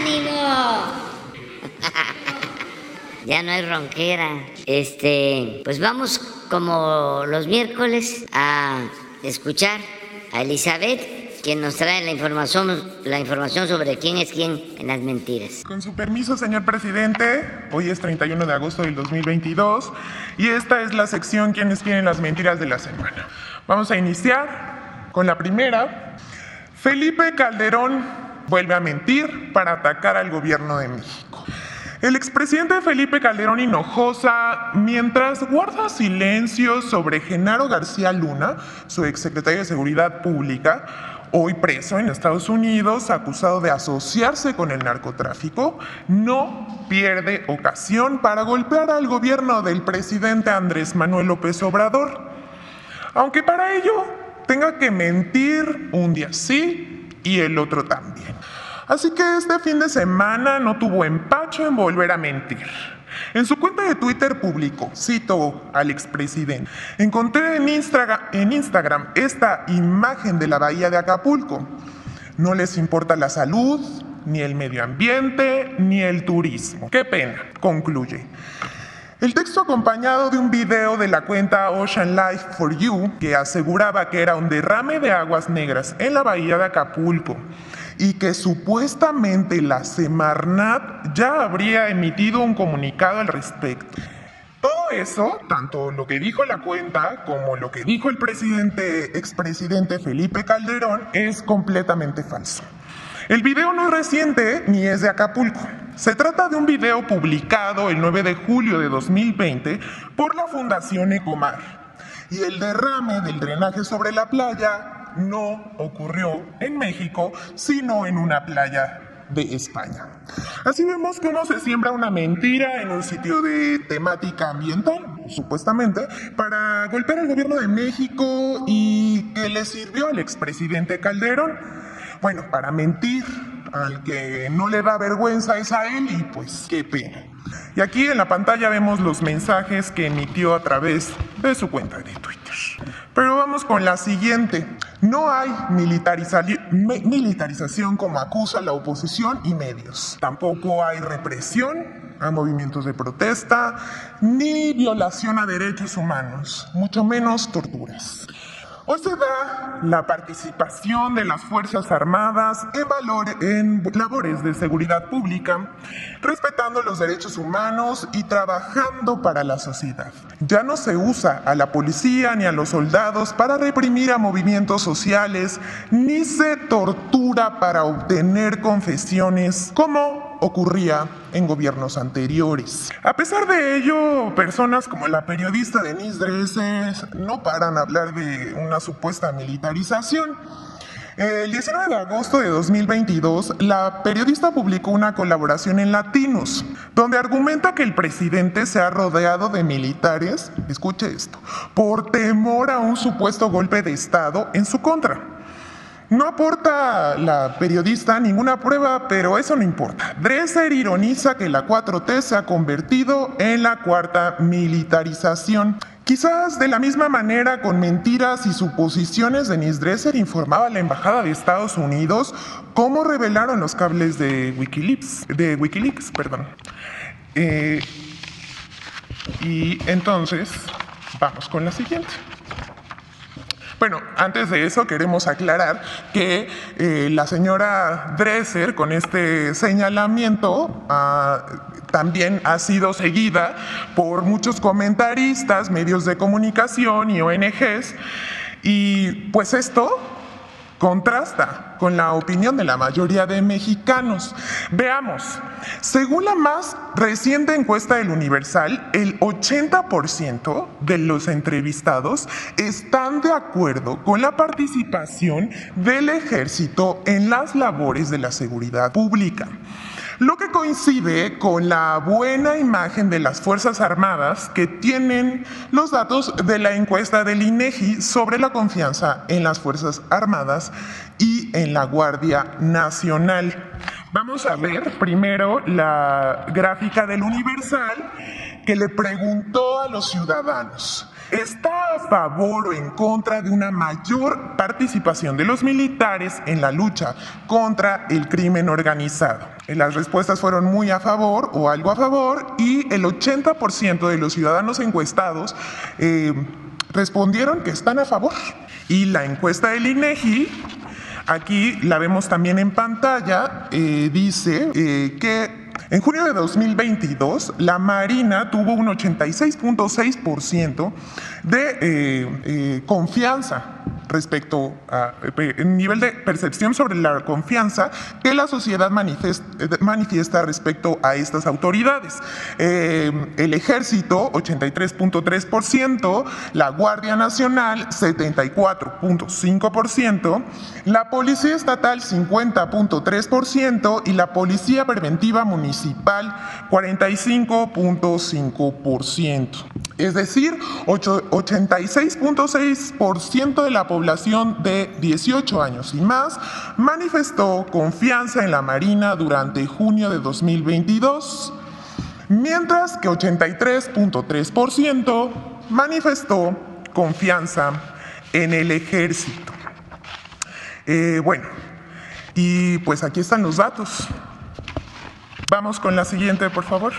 ¡Ánimo! ya no hay ronquera. Este, pues vamos como los miércoles a escuchar a Elizabeth, quien nos trae la información, la información sobre quién es quién en las mentiras. Con su permiso, señor presidente, hoy es 31 de agosto del 2022 y esta es la sección ¿Quiénes quieren las mentiras de la semana? Vamos a iniciar con la primera. Felipe Calderón vuelve a mentir para atacar al gobierno de México. El expresidente Felipe Calderón Hinojosa, mientras guarda silencio sobre Genaro García Luna, su exsecretario de Seguridad Pública, hoy preso en Estados Unidos, acusado de asociarse con el narcotráfico, no pierde ocasión para golpear al gobierno del presidente Andrés Manuel López Obrador. Aunque para ello tenga que mentir un día sí y el otro también. Así que este fin de semana no tuvo empacho en volver a mentir. En su cuenta de Twitter publicó, cito al expresidente, encontré en Instagram, en Instagram esta imagen de la bahía de Acapulco. No les importa la salud, ni el medio ambiente, ni el turismo. Qué pena, concluye. El texto acompañado de un video de la cuenta Ocean Life for You que aseguraba que era un derrame de aguas negras en la bahía de Acapulco y que supuestamente la Semarnat ya habría emitido un comunicado al respecto. Todo eso, tanto lo que dijo la cuenta como lo que dijo el presidente, expresidente Felipe Calderón, es completamente falso. El video no es reciente ni es de Acapulco. Se trata de un video publicado el 9 de julio de 2020 por la Fundación Ecomar. Y el derrame del drenaje sobre la playa no ocurrió en México, sino en una playa de España. Así vemos que uno se siembra una mentira en un sitio de temática ambiental, supuestamente, para golpear al gobierno de México y que le sirvió al expresidente Calderón. Bueno, para mentir al que no le da vergüenza es a él y pues qué pena. Y aquí en la pantalla vemos los mensajes que emitió a través de su cuenta de Twitter. Pero vamos con la siguiente. No hay militarización como acusa la oposición y medios. Tampoco hay represión a movimientos de protesta, ni violación a derechos humanos, mucho menos torturas. Hoy se da la participación de las Fuerzas Armadas en, valor, en labores de seguridad pública, respetando los derechos humanos y trabajando para la sociedad. Ya no se usa a la policía ni a los soldados para reprimir a movimientos sociales, ni se tortura para obtener confesiones como ocurría en gobiernos anteriores. A pesar de ello, personas como la periodista Denise Dresser no paran a hablar de una supuesta militarización. El 19 de agosto de 2022, la periodista publicó una colaboración en Latinos, donde argumenta que el presidente se ha rodeado de militares, escuche esto, por temor a un supuesto golpe de Estado en su contra. No aporta la periodista ninguna prueba, pero eso no importa. Dresser ironiza que la 4T se ha convertido en la cuarta militarización. Quizás de la misma manera, con mentiras y suposiciones, Denise Dresser informaba a la Embajada de Estados Unidos cómo revelaron los cables de Wikileaks. De Wikileaks perdón. Eh, y entonces, vamos con la siguiente. Bueno, antes de eso queremos aclarar que eh, la señora Dresser con este señalamiento ah, también ha sido seguida por muchos comentaristas, medios de comunicación y ONGs. Y pues esto contrasta con la opinión de la mayoría de mexicanos. Veamos, según la más reciente encuesta del Universal, el 80% de los entrevistados están de acuerdo con la participación del ejército en las labores de la seguridad pública lo que coincide con la buena imagen de las Fuerzas Armadas que tienen los datos de la encuesta del INEGI sobre la confianza en las Fuerzas Armadas y en la Guardia Nacional. Vamos a ver primero la gráfica del Universal que le preguntó a los ciudadanos, ¿Está a favor o en contra de una mayor participación de los militares en la lucha contra el crimen organizado? Las respuestas fueron muy a favor o algo a favor y el 80% de los ciudadanos encuestados eh, respondieron que están a favor. Y la encuesta del INEGI Aquí la vemos también en pantalla, eh, dice eh, que en junio de 2022, la Marina tuvo un 86.6% de eh, confianza respecto a el nivel de percepción sobre la confianza que la sociedad manifiesta, respecto a estas autoridades. Eh, el ejército, 83.3%, la Guardia Nacional, 74.5%, la Policía Estatal, 50.3% y la Policía Preventiva Municipal, 45.5%. Es decir, 86.6% de la población de 18 años y más manifestó confianza en la Marina durante junio de 2022, mientras que 83.3% manifestó confianza en el ejército. Eh, bueno, y pues aquí están los datos. Vamos con la siguiente, por favor.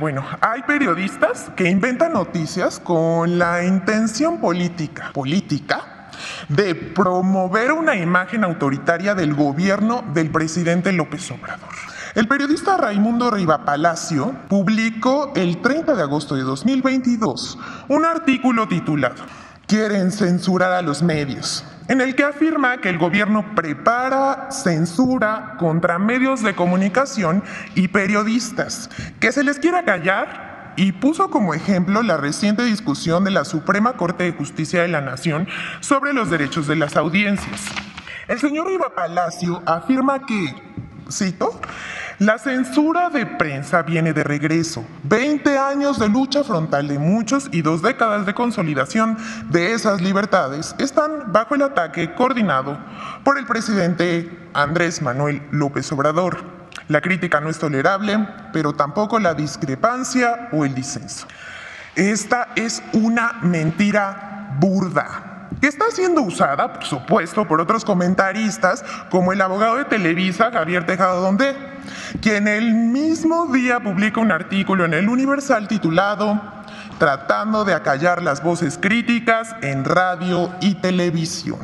Bueno, hay periodistas que inventan noticias con la intención política, política, de promover una imagen autoritaria del gobierno del presidente López Obrador. El periodista Raimundo Riva Palacio publicó el 30 de agosto de 2022 un artículo titulado Quieren censurar a los medios en el que afirma que el gobierno prepara censura contra medios de comunicación y periodistas, que se les quiera callar y puso como ejemplo la reciente discusión de la Suprema Corte de Justicia de la Nación sobre los derechos de las audiencias. El señor Iba Palacio afirma que, cito, la censura de prensa viene de regreso. 20 años de lucha frontal de muchos y dos décadas de consolidación de esas libertades están bajo el ataque coordinado por el presidente Andrés Manuel López Obrador. La crítica no es tolerable, pero tampoco la discrepancia o el disenso. Esta es una mentira burda que está siendo usada, por supuesto, por otros comentaristas, como el abogado de Televisa, Javier Tejado Donde, quien el mismo día publica un artículo en el Universal titulado Tratando de acallar las voces críticas en radio y televisión,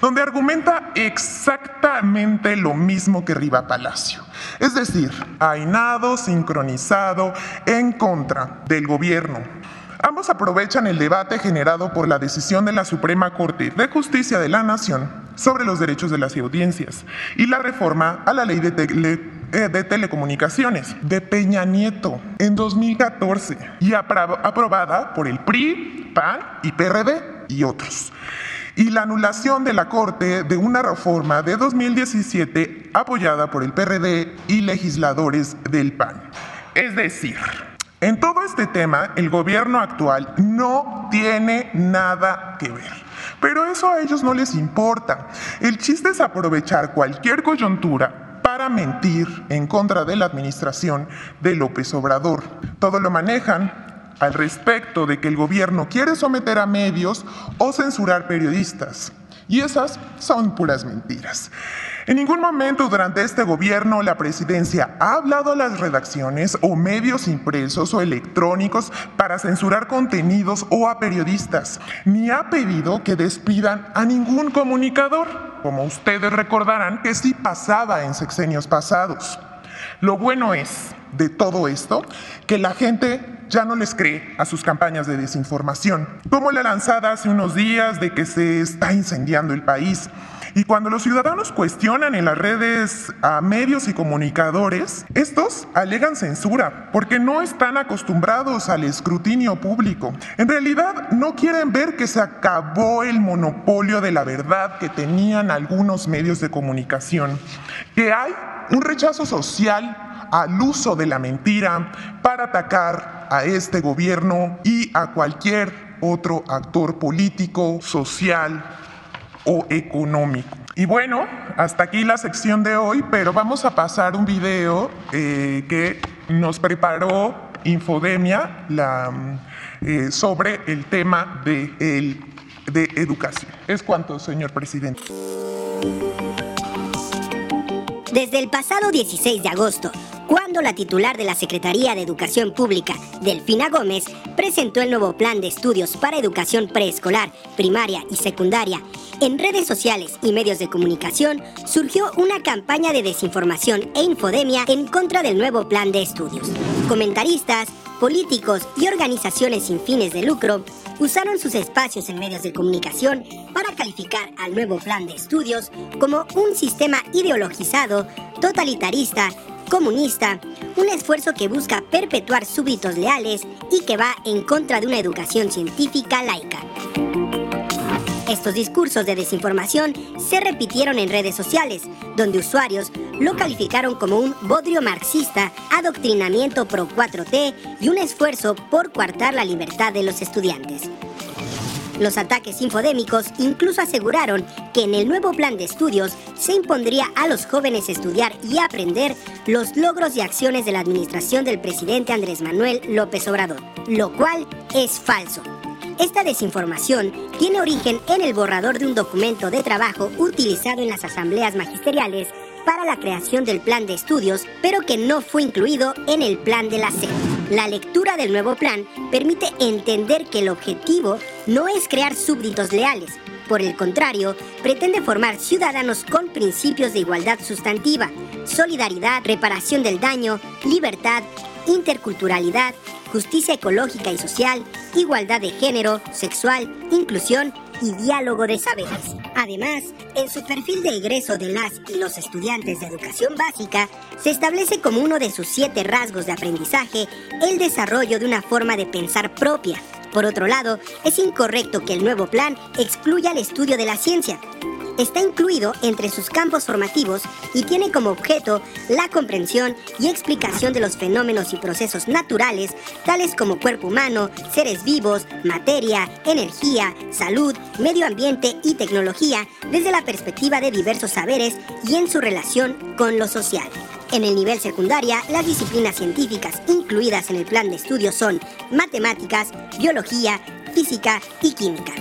donde argumenta exactamente lo mismo que Riva Palacio, es decir, ainado, sincronizado, en contra del gobierno Ambos aprovechan el debate generado por la decisión de la Suprema Corte de Justicia de la Nación sobre los derechos de las audiencias y la reforma a la ley de, eh, telecomunicaciones de Peña Nieto en 2014 y aprobada por el PRI, PAN y PRD y otros. Y la anulación de la Corte de una reforma de 2017 apoyada por el PRD y legisladores del PAN. Es decir, en todo este tema, el gobierno actual no tiene nada que ver. Pero eso a ellos no les importa. El chiste es aprovechar cualquier coyuntura para mentir en contra de la administración de López Obrador. Todo lo manejan al respecto de que el gobierno quiere someter a medios o censurar periodistas. Y esas son puras mentiras. En ningún momento durante este gobierno la presidencia ha hablado a las redacciones o medios impresos o electrónicos para censurar contenidos o a periodistas, ni ha pedido que despidan a ningún comunicador, como ustedes recordarán que sí pasaba en sexenios pasados. Lo bueno es de todo esto que la gente ya no les cree a sus campañas de desinformación, como la lanzada hace unos días de que se está incendiando el país y cuando los ciudadanos cuestionan en las redes a medios y comunicadores, estos alegan censura porque no están acostumbrados al escrutinio público. En realidad no quieren ver que se acabó el monopolio de la verdad que tenían algunos medios de comunicación, que hay un rechazo social al uso de la mentira para atacar a este gobierno y a cualquier otro actor político, social o económico. Y bueno, hasta aquí la sección de hoy, pero vamos a pasar un video eh, que nos preparó Infodemia eh, sobre el tema de, el, de educación. Es cuanto, señor presidente. Desde el pasado 16 de agosto, cuando la titular de la Secretaría de Educación Pública, Delfina Gómez, presentó el nuevo plan de estudios para educación preescolar, primaria y secundaria, en redes sociales y medios de comunicación surgió una campaña de desinformación e infodemia en contra del nuevo plan de estudios. Comentaristas, políticos y organizaciones sin fines de lucro usaron sus espacios en medios de comunicación para calificar al nuevo plan de estudios como un sistema ideologizado, totalitarista, comunista, un esfuerzo que busca perpetuar súbditos leales y que va en contra de una educación científica laica. Estos discursos de desinformación se repitieron en redes sociales, donde usuarios lo calificaron como un bodrio marxista, adoctrinamiento pro 4T y un esfuerzo por coartar la libertad de los estudiantes. Los ataques infodémicos incluso aseguraron que en el nuevo plan de estudios se impondría a los jóvenes estudiar y aprender los logros y acciones de la administración del presidente Andrés Manuel López Obrador, lo cual es falso. Esta desinformación tiene origen en el borrador de un documento de trabajo utilizado en las asambleas magisteriales para la creación del plan de estudios, pero que no fue incluido en el plan de la SED. La lectura del nuevo plan permite entender que el objetivo no es crear súbditos leales, por el contrario, pretende formar ciudadanos con principios de igualdad sustantiva, solidaridad, reparación del daño, libertad, interculturalidad, justicia ecológica y social, igualdad de género, sexual, inclusión y diálogo de saberes. Además, en su perfil de egreso de las y los estudiantes de educación básica, se establece como uno de sus siete rasgos de aprendizaje el desarrollo de una forma de pensar propia. Por otro lado, es incorrecto que el nuevo plan excluya el estudio de la ciencia, está incluido entre sus campos formativos y tiene como objeto la comprensión y explicación de los fenómenos y procesos naturales, tales como cuerpo humano, seres vivos, materia, energía, salud, medio ambiente y tecnología, desde la perspectiva de diversos saberes y en su relación con lo social. En el nivel secundaria, las disciplinas científicas incluidas en el plan de estudio son matemáticas, biología, física y química.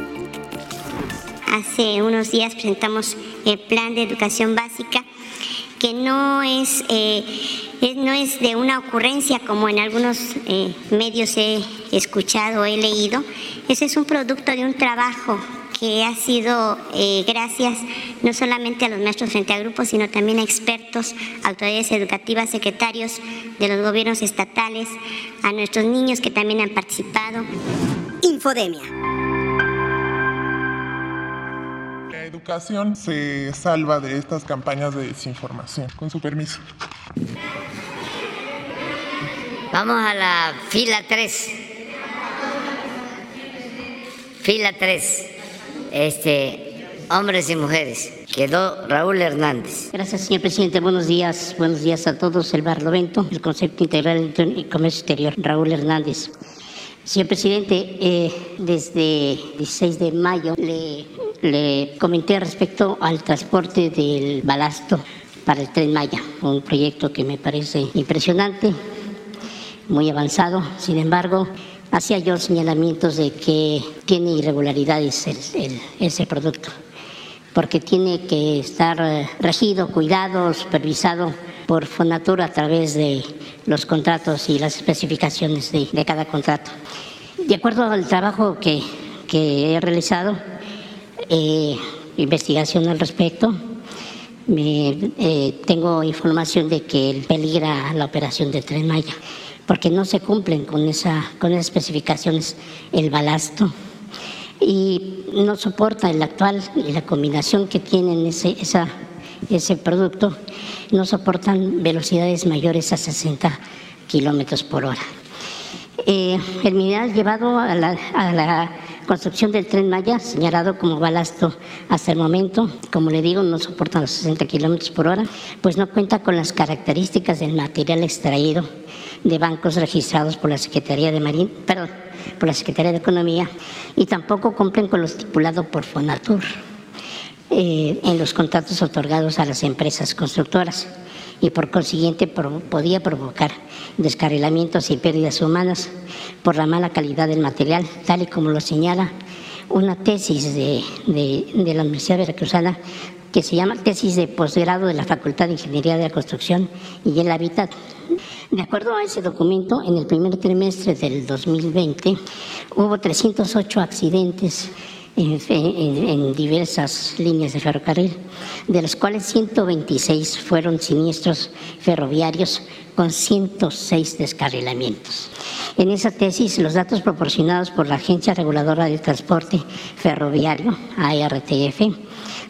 Hace unos días presentamos el plan de educación básica que no es, eh, no es de una ocurrencia como en algunos eh, medios he escuchado o he leído. Ese es un producto de un trabajo que ha sido eh, gracias no solamente a los maestros frente a grupos, sino también a expertos, autoridades educativas, secretarios de los gobiernos estatales, a nuestros niños que también han participado. Infodemia educación se salva de estas campañas de desinformación. Con su permiso. Vamos a la fila 3. Fila 3. Este, hombres y mujeres. Quedó Raúl Hernández. Gracias, señor presidente. Buenos días. Buenos días a todos. El Barlovento, el Concepto Integral de Comercio Exterior. Raúl Hernández. Señor presidente, eh, desde 16 de mayo le comenté respecto al transporte del balasto para el tren Maya, un proyecto que me parece impresionante, muy avanzado. Sin embargo, hacía yo señalamientos de que tiene irregularidades ese producto, porque tiene que estar eh, regido, cuidado, supervisado por Fonatur a través de los contratos y las especificaciones de, cada contrato. De acuerdo al trabajo que, que he realizado, eh, investigación al respecto. Eh, tengo información de que peligra la operación de Tren Maya, porque no se cumplen con, esa, con esas especificaciones el balasto y no soporta el actual y la combinación que tienen ese, esa, ese producto, no soportan velocidades mayores a 60 kilómetros por hora. Eh, el mineral llevado a la, a la construcción del tren Maya, señalado como balasto hasta el momento, como le digo, no soporta los 60 kilómetros por hora, pues no cuenta con las características del material extraído de bancos registrados por la Secretaría de Marín, perdón, por la Secretaría de Economía, y tampoco cumplen con lo estipulado por Fonatur eh, en los contratos otorgados a las empresas constructoras. y por consiguiente podía provocar descarrilamientos y pérdidas humanas por la mala calidad del material, tal y como lo señala una tesis de, de la Universidad Veracruzana que se llama Tesis de Posgrado de la Facultad de Ingeniería de la Construcción y el Hábitat. De acuerdo a ese documento, en el primer trimestre del 2020 hubo 308 accidentes en, diversas líneas de ferrocarril, de los cuales 126 fueron siniestros ferroviarios con 106 descarrilamientos. En esa tesis, los datos proporcionados por la Agencia Reguladora del Transporte Ferroviario, ARTF,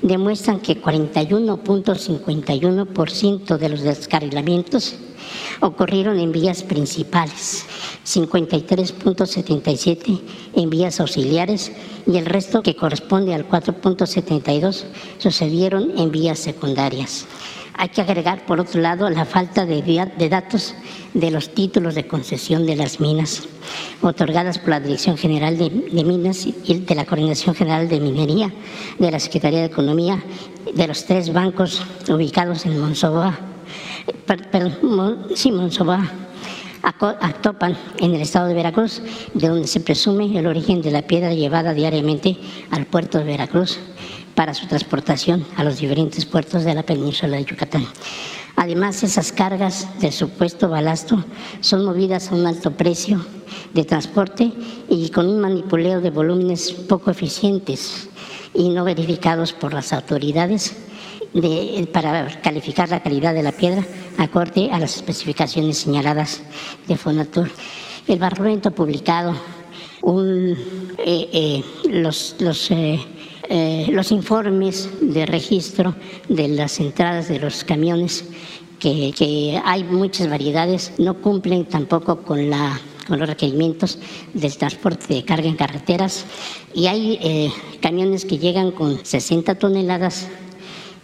demuestran que 41.51% de los descarrilamientos ocurrieron en vías principales, 53.77 en vías auxiliares y el resto, que corresponde al 4.72, sucedieron en vías secundarias. Hay que agregar, por otro lado, la falta de, datos de los títulos de concesión de las minas, otorgadas por la Dirección General de, Minas y de la Coordinación General de Minería, de la Secretaría de Economía, de los tres bancos ubicados en Monsoboa, perdón, sí, Monsoboa, Actopan, en el estado de Veracruz, de donde se presume el origen de la piedra llevada diariamente al puerto de Veracruz para su transportación a los diferentes puertos de la península de Yucatán. Además, esas cargas de supuesto balasto son movidas a un alto precio de transporte y con un manipuleo de volúmenes poco eficientes y no verificados por las autoridades para calificar la calidad de la piedra acorde a las especificaciones señaladas de Fonatur. El publicado, un, eh, eh, los, los, eh, los informes de registro de las entradas de los camiones, que, que hay muchas variedades, no cumplen tampoco con la con los requerimientos del transporte de carga en carreteras. Y hay camiones que llegan con 60 toneladas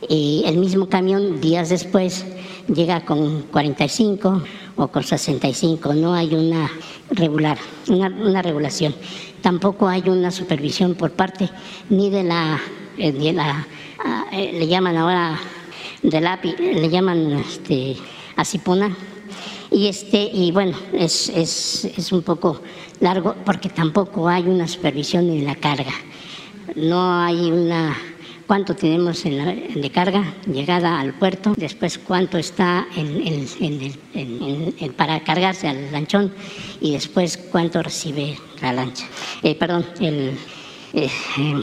y el mismo camión días después llega con 45 o con 65, no hay una regular, una, regulación. Tampoco hay una supervisión por parte ni de la, eh, ah, eh, le llaman ahora del API, le llaman este, Asipuna, y este y bueno es, es, es, un poco largo porque tampoco hay una supervisión en la carga no hay una cuánto tenemos en de carga, llegada al puerto, después cuánto está en, para cargarse al lanchón y después cuánto recibe la lancha. Eh, perdón, el, eh, eh,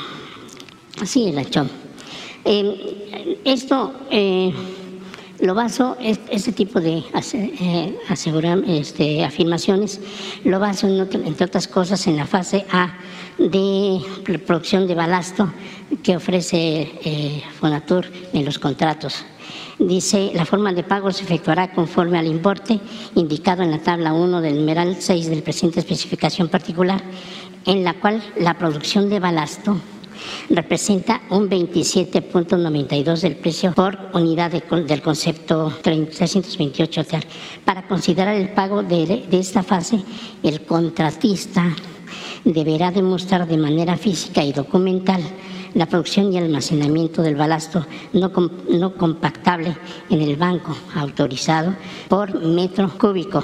sí, el lanchón. esto lo baso, este tipo de asegurar, este, afirmaciones, lo baso, entre otras cosas, en la fase A de producción de balasto que ofrece eh, Fonatur en los contratos. Dice, la forma de pago se efectuará conforme al importe indicado en la tabla 1 del numeral 6 del presente especificación particular, en la cual la producción de balasto representa un 27.92 del precio por unidad del concepto 328. Para considerar el pago de esta fase, el contratista deberá demostrar de manera física y documental la producción y almacenamiento del balasto no, no compactable en el banco autorizado por metro cúbico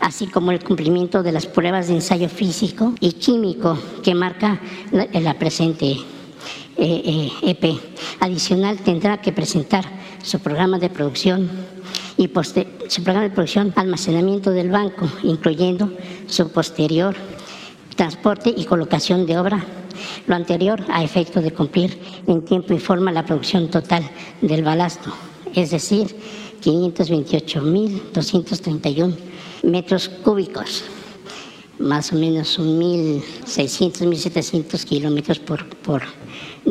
así como el cumplimiento de las pruebas de ensayo físico y químico que marca la, presente EP. Eh, e Adicional, tendrá que presentar su programa de producción y su programa de producción almacenamiento del banco, incluyendo su posterior transporte y colocación de obra. Lo anterior a efecto de cumplir en tiempo y forma la producción total del balasto, es decir, 528.231 metros cúbicos, más o menos 1.600, 1.700 kilómetros por, por,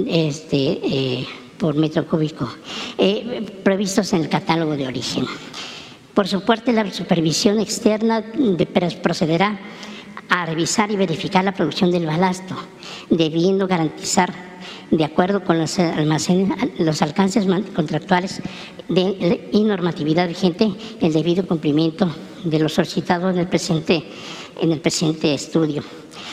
este, eh, por metro cúbico, eh, previstos en el catálogo de origen. Por su parte, la supervisión externa procederá a revisar y verificar la producción del balasto, debiendo garantizar, de acuerdo con los, los alcances contractuales de, y normatividad vigente, el debido cumplimiento de lo solicitado en el presente, en el presente estudio.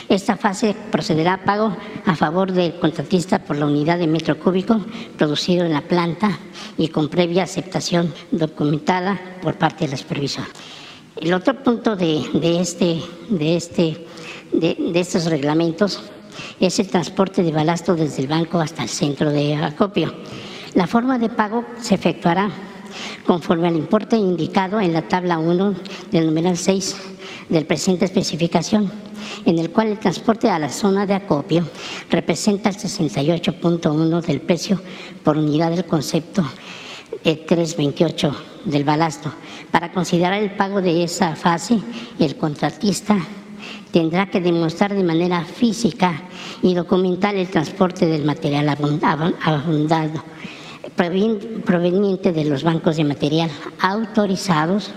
Esta fase procederá a pago a favor del contratista por la unidad de metro cúbico producido en la planta y con previa aceptación documentada por parte del supervisor. El otro punto de, este, de, este, de, estos reglamentos es el transporte de balasto desde el banco hasta el centro de acopio. La forma de pago se efectuará conforme al importe indicado en la tabla 1 del numeral 6 del presente especificación, en el cual el transporte a la zona de acopio representa el 68.1 del precio por unidad del concepto 328 del balasto. Para considerar el pago de esa fase, el contratista tendrá que demostrar de manera física y documental el transporte del material abundado proveniente de los bancos de material autorizados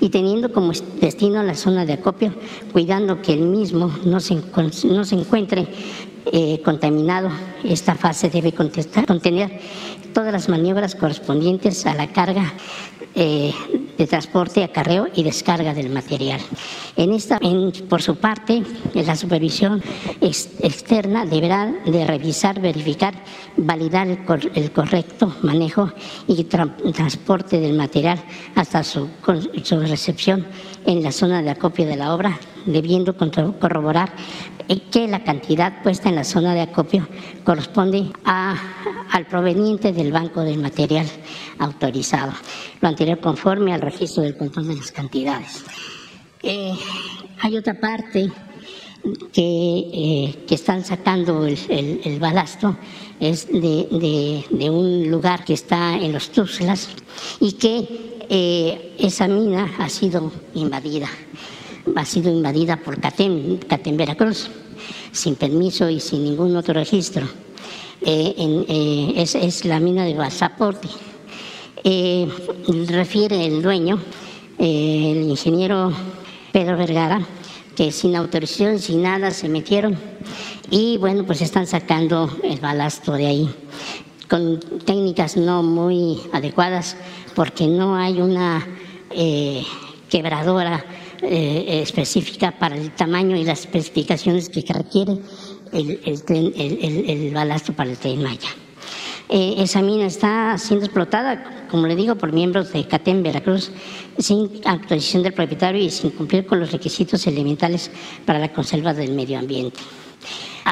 y teniendo como destino la zona de acopio, cuidando que el mismo no se, no se encuentre eh, contaminado. Esta fase debe contener todas las maniobras correspondientes a la carga eh, de transporte, acarreo y descarga del material. En esta, por su parte, la supervisión externa deberá de revisar, verificar, validar el, correcto manejo y transporte del material hasta su, su recepción en la zona de acopio de la obra, debiendo corroborar que la cantidad puesta en la zona de acopio corresponde a, al proveniente del banco del material autorizado. Lo anterior conforme al registro del control de las cantidades. Eh, hay otra parte que, eh, que están sacando el, el, balasto, es de, de, un lugar que está en los Tuxtlas y que eh, esa mina ha sido invadida ha sido invadida por CATEM, CATEM Veracruz, sin permiso y sin ningún otro registro. Eh, eh, es, la mina de Basaporte. Refiere el dueño, el ingeniero Pedro Vergara, que sin autorización, sin nada, se metieron y bueno, pues están sacando el balasto de ahí con técnicas no muy adecuadas porque no hay una quebradora eh, específica para el tamaño y las especificaciones que requiere el, el, balasto para el tren Maya. Eh, esa mina está siendo explotada, como le digo, por miembros de CATEM Veracruz sin autorización del propietario y sin cumplir con los requisitos elementales para la conserva del medio ambiente.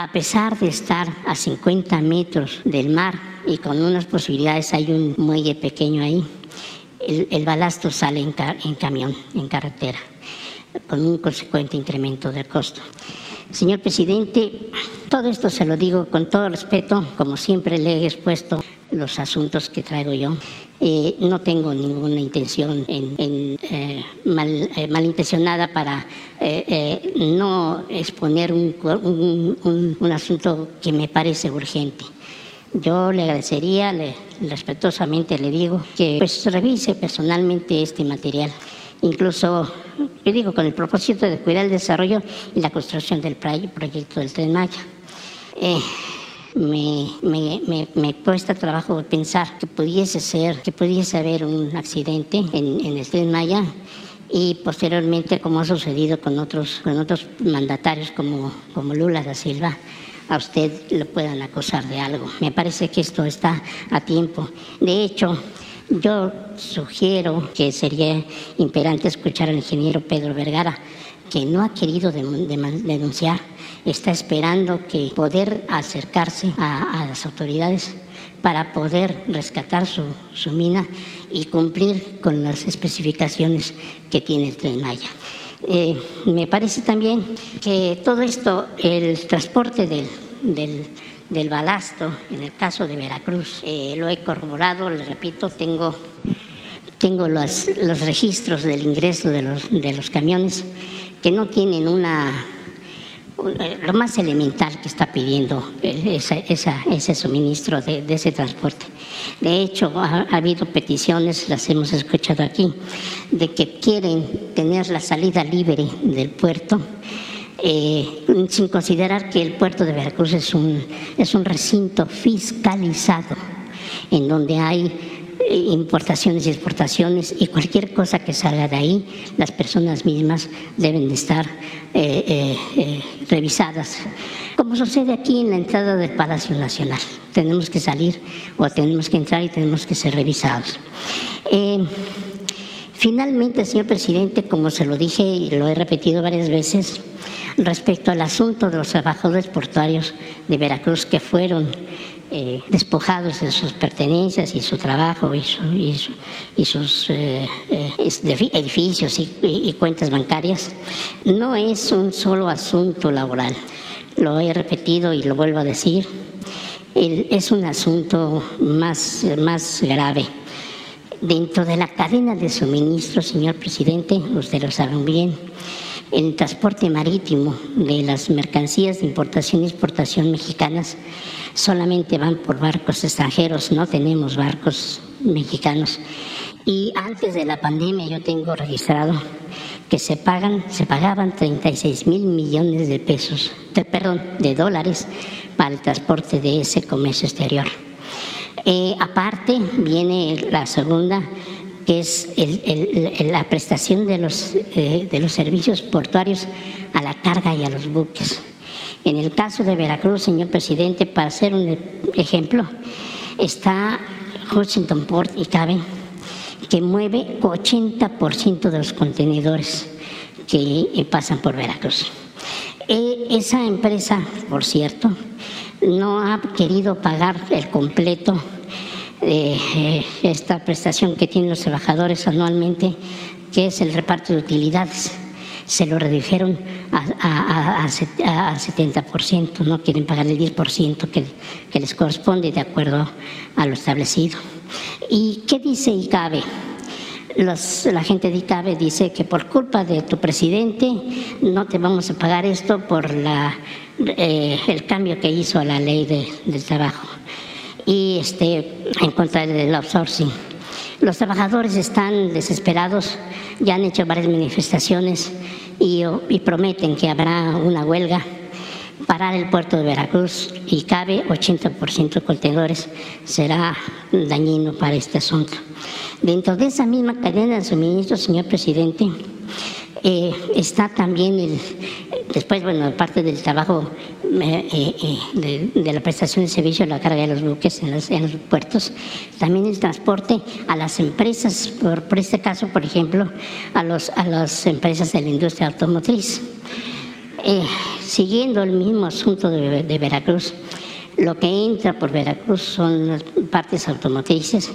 A pesar de estar a 50 metros del mar y con unas posibilidades, hay un muelle pequeño ahí, el, balasto sale en camión, en carretera con un consecuente incremento del costo. Señor presidente, todo esto se lo digo con todo respeto, como siempre le he expuesto los asuntos que traigo yo. Eh, no tengo ninguna intención en, eh, mal, eh, malintencionada para no exponer un, un, asunto que me parece urgente. Yo le agradecería, le, respetuosamente le digo, que pues, revise personalmente este material incluso, yo digo, con el propósito de cuidar el desarrollo y la construcción del proyecto del Tren Maya. Eh, me, me, me, cuesta trabajo pensar que pudiese ser, que pudiese haber un accidente en, en el Tren Maya y posteriormente, como ha sucedido con otros, con otros mandatarios como, como Lula da Silva, a usted lo puedan acusar de algo. Me parece que esto está a tiempo. De hecho, yo sugiero que sería imperante escuchar al ingeniero Pedro Vergara, que no ha querido denunciar, está esperando que poder acercarse a, las autoridades para poder rescatar su, mina y cumplir con las especificaciones que tiene el tren Maya. Eh, me parece también que todo esto, el transporte del, del del balasto, en el caso de Veracruz, eh, lo he corroborado, le repito, tengo, tengo los, los registros del ingreso de los, de los camiones que no tienen una lo más elemental que está pidiendo esa, ese suministro de, ese transporte. De hecho, ha, habido peticiones, las hemos escuchado aquí, de que quieren tener la salida libre del puerto eh, sin considerar que el puerto de Veracruz es un, es un recinto fiscalizado, en donde hay importaciones y exportaciones y cualquier cosa que salga de ahí, las personas mismas deben de estar eh, eh, revisadas. Como sucede aquí en la entrada del Palacio Nacional. Tenemos que salir o tenemos que entrar y tenemos que ser revisados. finalmente, señor presidente, como se lo dije y lo he repetido varias veces, respecto al asunto de los trabajadores portuarios de Veracruz que fueron eh, despojados de sus pertenencias y su trabajo y, sus eh, eh, edificios y, cuentas bancarias, no es un solo asunto laboral. Lo he repetido y lo vuelvo a decir. es un asunto más, más grave. Dentro de la cadena de suministro, señor presidente, usted lo saben bien, el transporte marítimo de las mercancías de importación y exportación mexicanas solamente van por barcos extranjeros, no tenemos barcos mexicanos. Y antes de la pandemia yo tengo registrado que se pagan, se pagaban 36 mil millones de pesos, perdón, de dólares para el transporte de ese comercio exterior. Eh, aparte viene la segunda que es la prestación de los, eh, de los servicios portuarios a la carga y a los buques. En el caso de Veracruz, señor presidente, para hacer un ejemplo, está Washington Port y Cabe, que mueve 80% de los contenedores que pasan por Veracruz. E, esa empresa, por cierto, no ha querido pagar el completo eh, esta prestación que tienen los trabajadores anualmente, que es el reparto de utilidades. Se lo redujeron a, a, a, 70%, no quieren pagar el 10% que, que les corresponde de acuerdo a lo establecido. ¿Y qué dice ICABE? Los, la gente de ICABE dice que por culpa de tu presidente no te vamos a pagar esto por la, eh, el cambio que hizo a la ley de, del trabajo y este, en contra del outsourcing. Los trabajadores están desesperados, ya han hecho varias manifestaciones y, y prometen que habrá una huelga parar el puerto de Veracruz y cabe 80% de contenedores será dañino para este asunto. Dentro de esa misma cadena de suministro, señor presidente, eh, está también el, después, bueno, aparte del trabajo eh, eh, de, la prestación de servicio, la carga de los buques en los, puertos, también el transporte a las empresas, por, este caso, por ejemplo, a, los, a las empresas de la industria automotriz. siguiendo el mismo asunto de, de Veracruz, lo que entra por Veracruz son las partes automotrices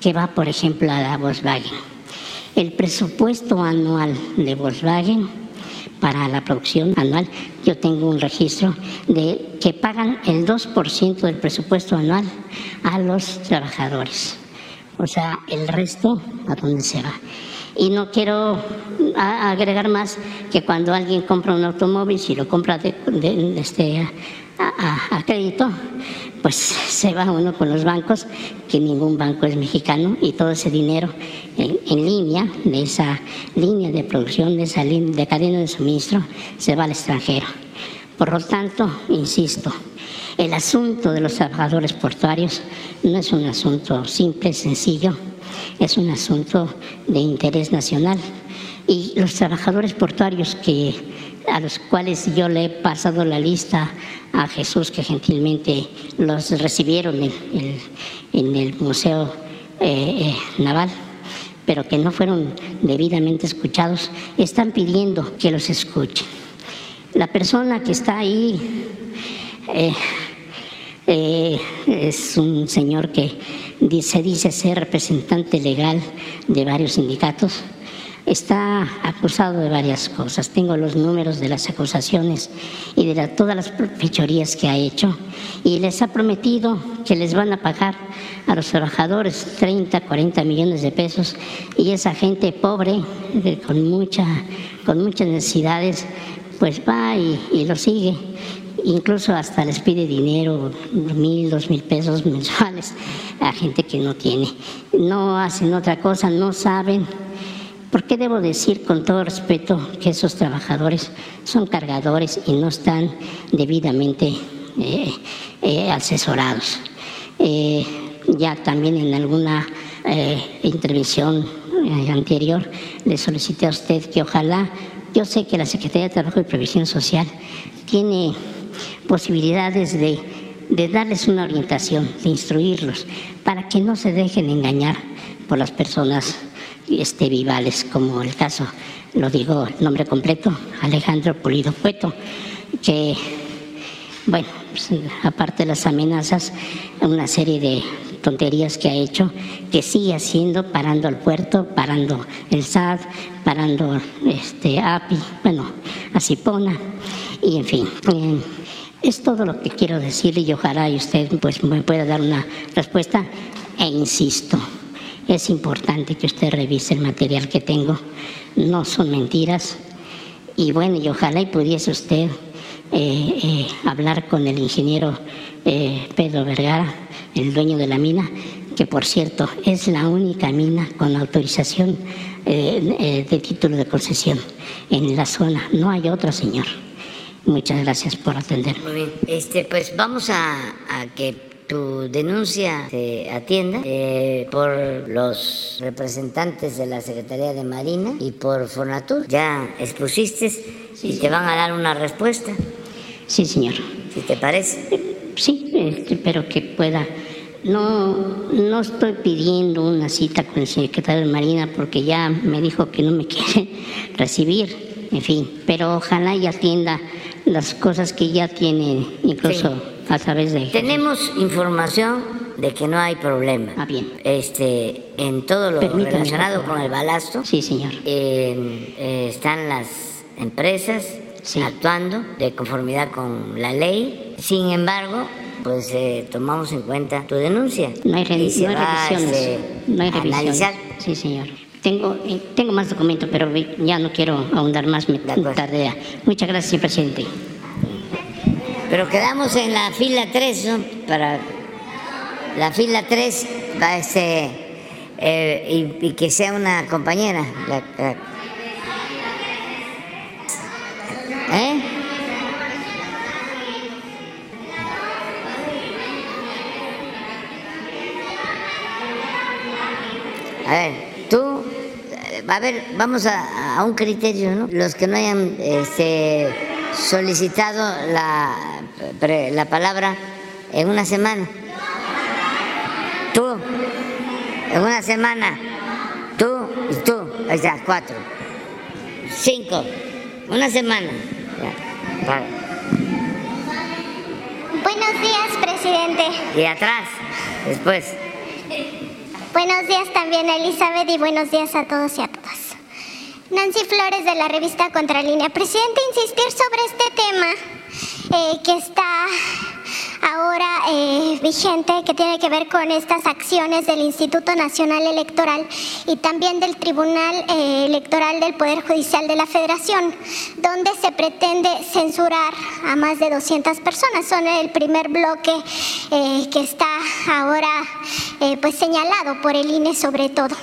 que va, por ejemplo, a la Volkswagen el presupuesto anual de Volkswagen para la producción anual, yo tengo un registro de que pagan el 2% del presupuesto anual a los trabajadores. O sea, el resto a dónde se va. Y no quiero agregar más que cuando alguien compra un automóvil, si lo compra de, este, a, crédito, pues se va uno con los bancos, que ningún banco es mexicano, y todo ese dinero en, línea, de esa línea de producción, de esa línea de cadena de suministro, se va al extranjero. Por lo tanto, insisto, el asunto de los trabajadores portuarios no es un asunto simple, sencillo, es un asunto de interés nacional. Y los trabajadores portuarios que, a los cuales yo le he pasado la lista a Jesús, que gentilmente los recibieron en, el Museo eh, eh, Naval, pero que no fueron debidamente escuchados, están pidiendo que los escuchen. La persona que está ahí eh, eh, es un señor que se dice ser representante legal de varios sindicatos. Está acusado de varias cosas. Tengo los números de las acusaciones y de todas las fechorías que ha hecho. Y les ha prometido que les van a pagar a los trabajadores 30, 40 millones de pesos. Y esa gente pobre eh, con, con muchas necesidades pues va y lo sigue incluso hasta les pide dinero, mil, dos mil pesos mensuales a gente que no tiene. No hacen otra cosa, no saben ¿Por qué debo decir con todo respeto que esos trabajadores son cargadores y no están debidamente eh, eh, asesorados? Eh, ya también en alguna intervención anterior, le solicité a usted que ojalá, yo sé que la Secretaría de Trabajo y Previsión Social tiene posibilidades de, de darles una orientación, de instruirlos, para que no se dejen engañar por las personas este, vivales, como el caso, lo digo el nombre completo, Alejandro Pulido Pueto, que, bueno, pues, aparte de las amenazas, una serie de tonterías que ha hecho, que sigue haciendo, parando al puerto, parando el SAD, parando este API, bueno, Asipona, y en fin. Eh, es todo lo que quiero decirle y ojalá y usted pues, me pueda dar una respuesta. E insisto, es importante que usted revise el material que tengo. No son mentiras. Y bueno, y ojalá y pudiese usted eh, eh, hablar con el ingeniero eh, Pedro Vergara, el dueño de la mina, que por cierto es la única mina con autorización de título de concesión en la zona. No hay otra, señor. Muchas gracias por atender. Muy bien. Este, pues vamos a, a que tu denuncia se atienda eh, por los representantes de la Secretaría de Marina y por Fonatur. Ya expusiste y te van a dar una respuesta, Sí, señor. si te parece. Sí, este, pero que pueda. No, no estoy pidiendo una cita con el secretario de Marina porque ya me dijo que no me quiere recibir, en fin, pero ojalá y atienda las cosas que ya tiene incluso Sí. a través de... Tenemos información de que no hay problema. Ah, bien. Este, en todo lo Permítame, relacionado con el balasto, Sí, señor. eh, eh, están las empresas Sí. actuando de conformidad con la ley. Sin embargo, pues eh, tomamos en cuenta tu denuncia. No hay, re- no hay revisiones. este, no hay revisiones. analizar. Sí, señor. Tengo, eh, tengo más documentos, pero ya no quiero ahondar más, me De acuerdo. tardea. Muchas gracias, señor presidente. Pero quedamos en la fila 3, ¿no? Para la fila 3 va este, eh, y, y que sea una compañera. la- la- ¿Eh? A ver, a ver, vamos a, a un criterio, ¿no? Los que no hayan este, solicitado la, pre- la palabra en una semana. Tú, en una semana. Tú y tú, ahí está, cuatro. Cinco, una semana. Ya, para. Buenos días, presidente. Y atrás, después. Buenos días también, Elizabeth, y buenos días a todos y a todas. Nancy Flores de la revista Contralínea. Presidente, insistir sobre este tema eh, que está ahora eh, vigente, que tiene que ver con estas acciones del Instituto Nacional Electoral y también del Tribunal eh, Electoral del Poder Judicial de la Federación, donde se pretende censurar a más de 200 personas. Son el primer bloque eh, que está ahora eh, pues señalado por el INE sobre todo.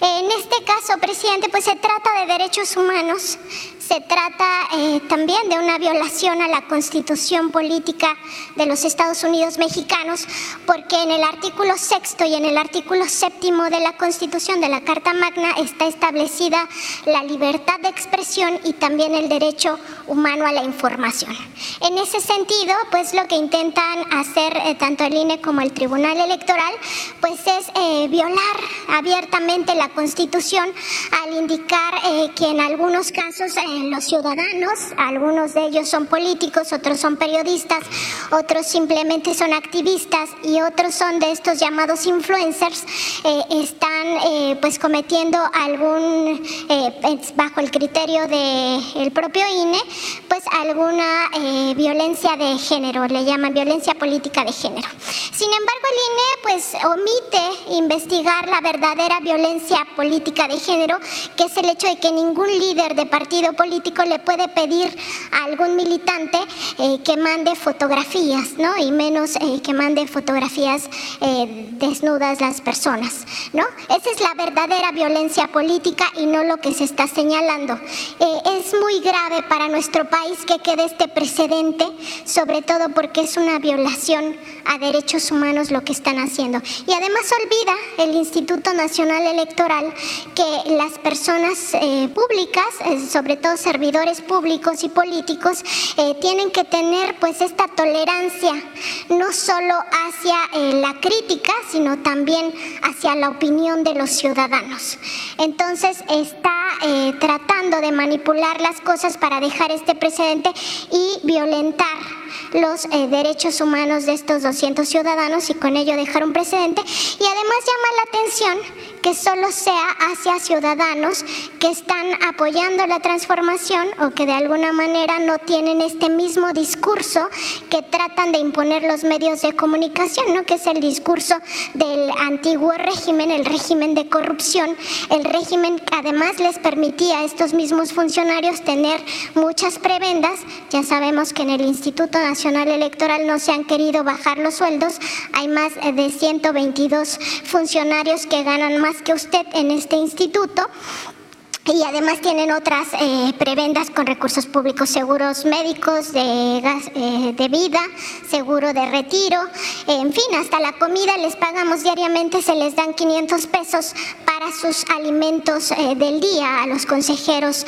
En este caso, presidente, pues se trata de derechos humanos, se trata eh, también de una violación a la constitución política de los Estados Unidos mexicanos, porque en el artículo sexto y en el artículo séptimo de la constitución de la Carta Magna está establecida la libertad de expresión y también el derecho humano a la información. En ese sentido, pues lo que intentan hacer eh, tanto el INE como el Tribunal Electoral, pues es eh, violar abiertamente la Constitución al indicar que en algunos casos eh, los ciudadanos, algunos de ellos son políticos, otros son periodistas, otros simplemente son activistas y otros son de estos llamados influencers, eh, están eh, pues cometiendo algún, eh, bajo el criterio del propio INE, pues alguna violencia de género, le llaman violencia política de género. Sin embargo, el INE pues omite investigar la verdadera violencia política de género, que es el hecho de que ningún líder de partido político le puede pedir a algún militante eh, que mande fotografías, ¿no? Y menos eh, que mande fotografías eh, desnudas las personas, ¿no? Esa es la verdadera violencia política y no lo que se está señalando. Eh, es muy grave para nuestro país que quede este precedente, sobre todo porque es una violación a derechos humanos lo que están haciendo. Y además olvida el Instituto Nacional Electoral que las personas públicas, sobre todo servidores públicos y políticos, tienen que tener pues esta tolerancia no solo hacia eh, la crítica, sino también hacia la opinión de los ciudadanos. Entonces está eh, tratando de manipular las cosas para dejar este precedente y violentar los eh, derechos humanos de estos 200 ciudadanos y con ello dejar un precedente. Y además llama la atención que solo sea hacia ciudadanos que están apoyando la transformación o que de alguna manera no tienen este mismo discurso que tratan de imponer los medios de comunicación, ¿no? que es el discurso del antiguo régimen, el régimen de corrupción, el régimen que además les permitía a estos mismos funcionarios tener muchas prebendas. Ya sabemos que en el Instituto Nacional Electoral no se han querido bajar los sueldos, hay más de 122 funcionarios que ganan más que usted en este instituto y además tienen otras eh, prebendas con recursos públicos, seguros médicos, de, eh, de vida, seguro de retiro, en fin, hasta la comida les pagamos diariamente, se les dan 500 pesos para sus alimentos eh, del día a los consejeros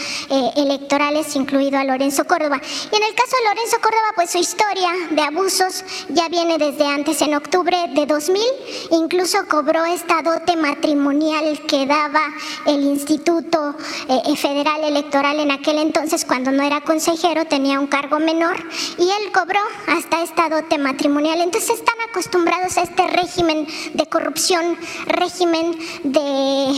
electorales, incluido a Lorenzo Córdoba. Y en el caso de Lorenzo Córdoba, pues su historia de abusos ya viene desde antes, en octubre de 2000, incluso cobró esta dote matrimonial que daba el instituto eh, eh, federal electoral en aquel entonces, cuando no era consejero, tenía un cargo menor y él cobró hasta esta dote matrimonial. Entonces están acostumbrados a este régimen de corrupción, régimen de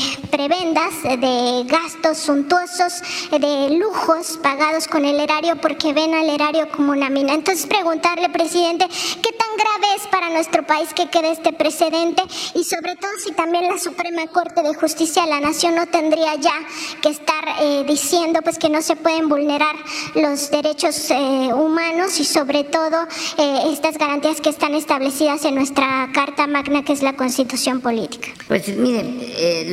prebendas, de gastos suntuosos, de lujos pagados con el erario porque ven al erario como una mina. Entonces preguntarle, presidente, ¿qué tan grave es para nuestro país que quede este precedente y sobre todo si también la Suprema Corte de Justicia de la Nación no tendría ya que estar eh, diciendo pues que no se pueden vulnerar los derechos eh, humanos y sobre todo eh, estas garantías que están establecidas en nuestra Carta Magna que es la Constitución Política. Pues miren,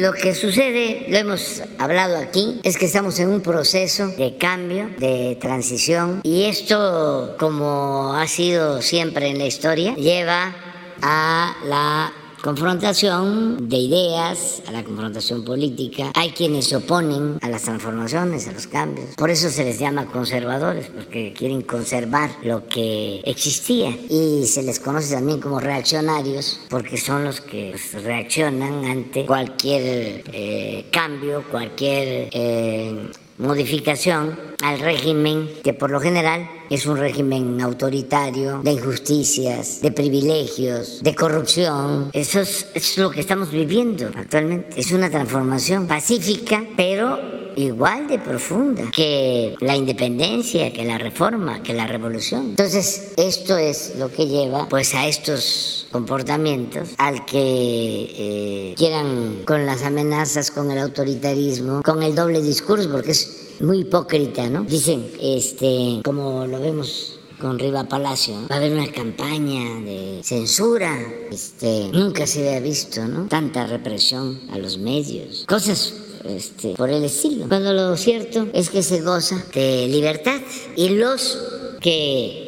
lo que sucede, lo hemos hablado aquí, es que estamos en un proceso de cambio, de transición y esto como ha sido siempre en la historia lleva a la confrontación de ideas, a la confrontación política. Hay quienes se oponen a las transformaciones, a los cambios. Por eso se les llama conservadores, porque quieren conservar lo que existía. Y se les conoce también como reaccionarios, porque son los que pues, reaccionan ante cualquier eh, cambio, cualquier... Eh, modificación al régimen que por lo general es un régimen autoritario, de injusticias, de privilegios, de corrupción. Eso es, lo que estamos viviendo actualmente. Es una transformación pacífica, pero igual de profunda que la independencia, que la reforma, que la revolución. Entonces, esto es lo que lleva pues a estos comportamientos al que eh, quieran con las amenazas, con el autoritarismo, con el doble discurso, porque es muy hipócrita, ¿no? Dicen, este, como lo vemos con Riva Palacio, va a haber una campaña de censura. Este, nunca se había visto, ¿no? Tanta represión a los medios. Cosas este, por el estilo. Cuando lo cierto es que se goza de libertad y los que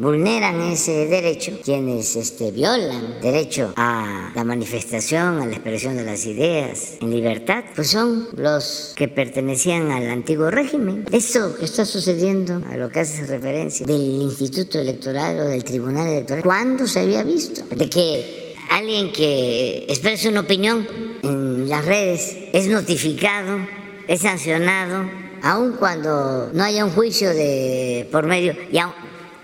vulneran ese derecho, quienes este, violan derecho a la manifestación, a la expresión de las ideas en libertad, pues son los que pertenecían al antiguo régimen. Esto que está sucediendo, a lo que hace referencia del Instituto Electoral o del Tribunal Electoral, ¿cuándo se había visto? De que alguien que expresa una opinión en las redes es notificado, es sancionado, aun cuando no haya un juicio de por medio y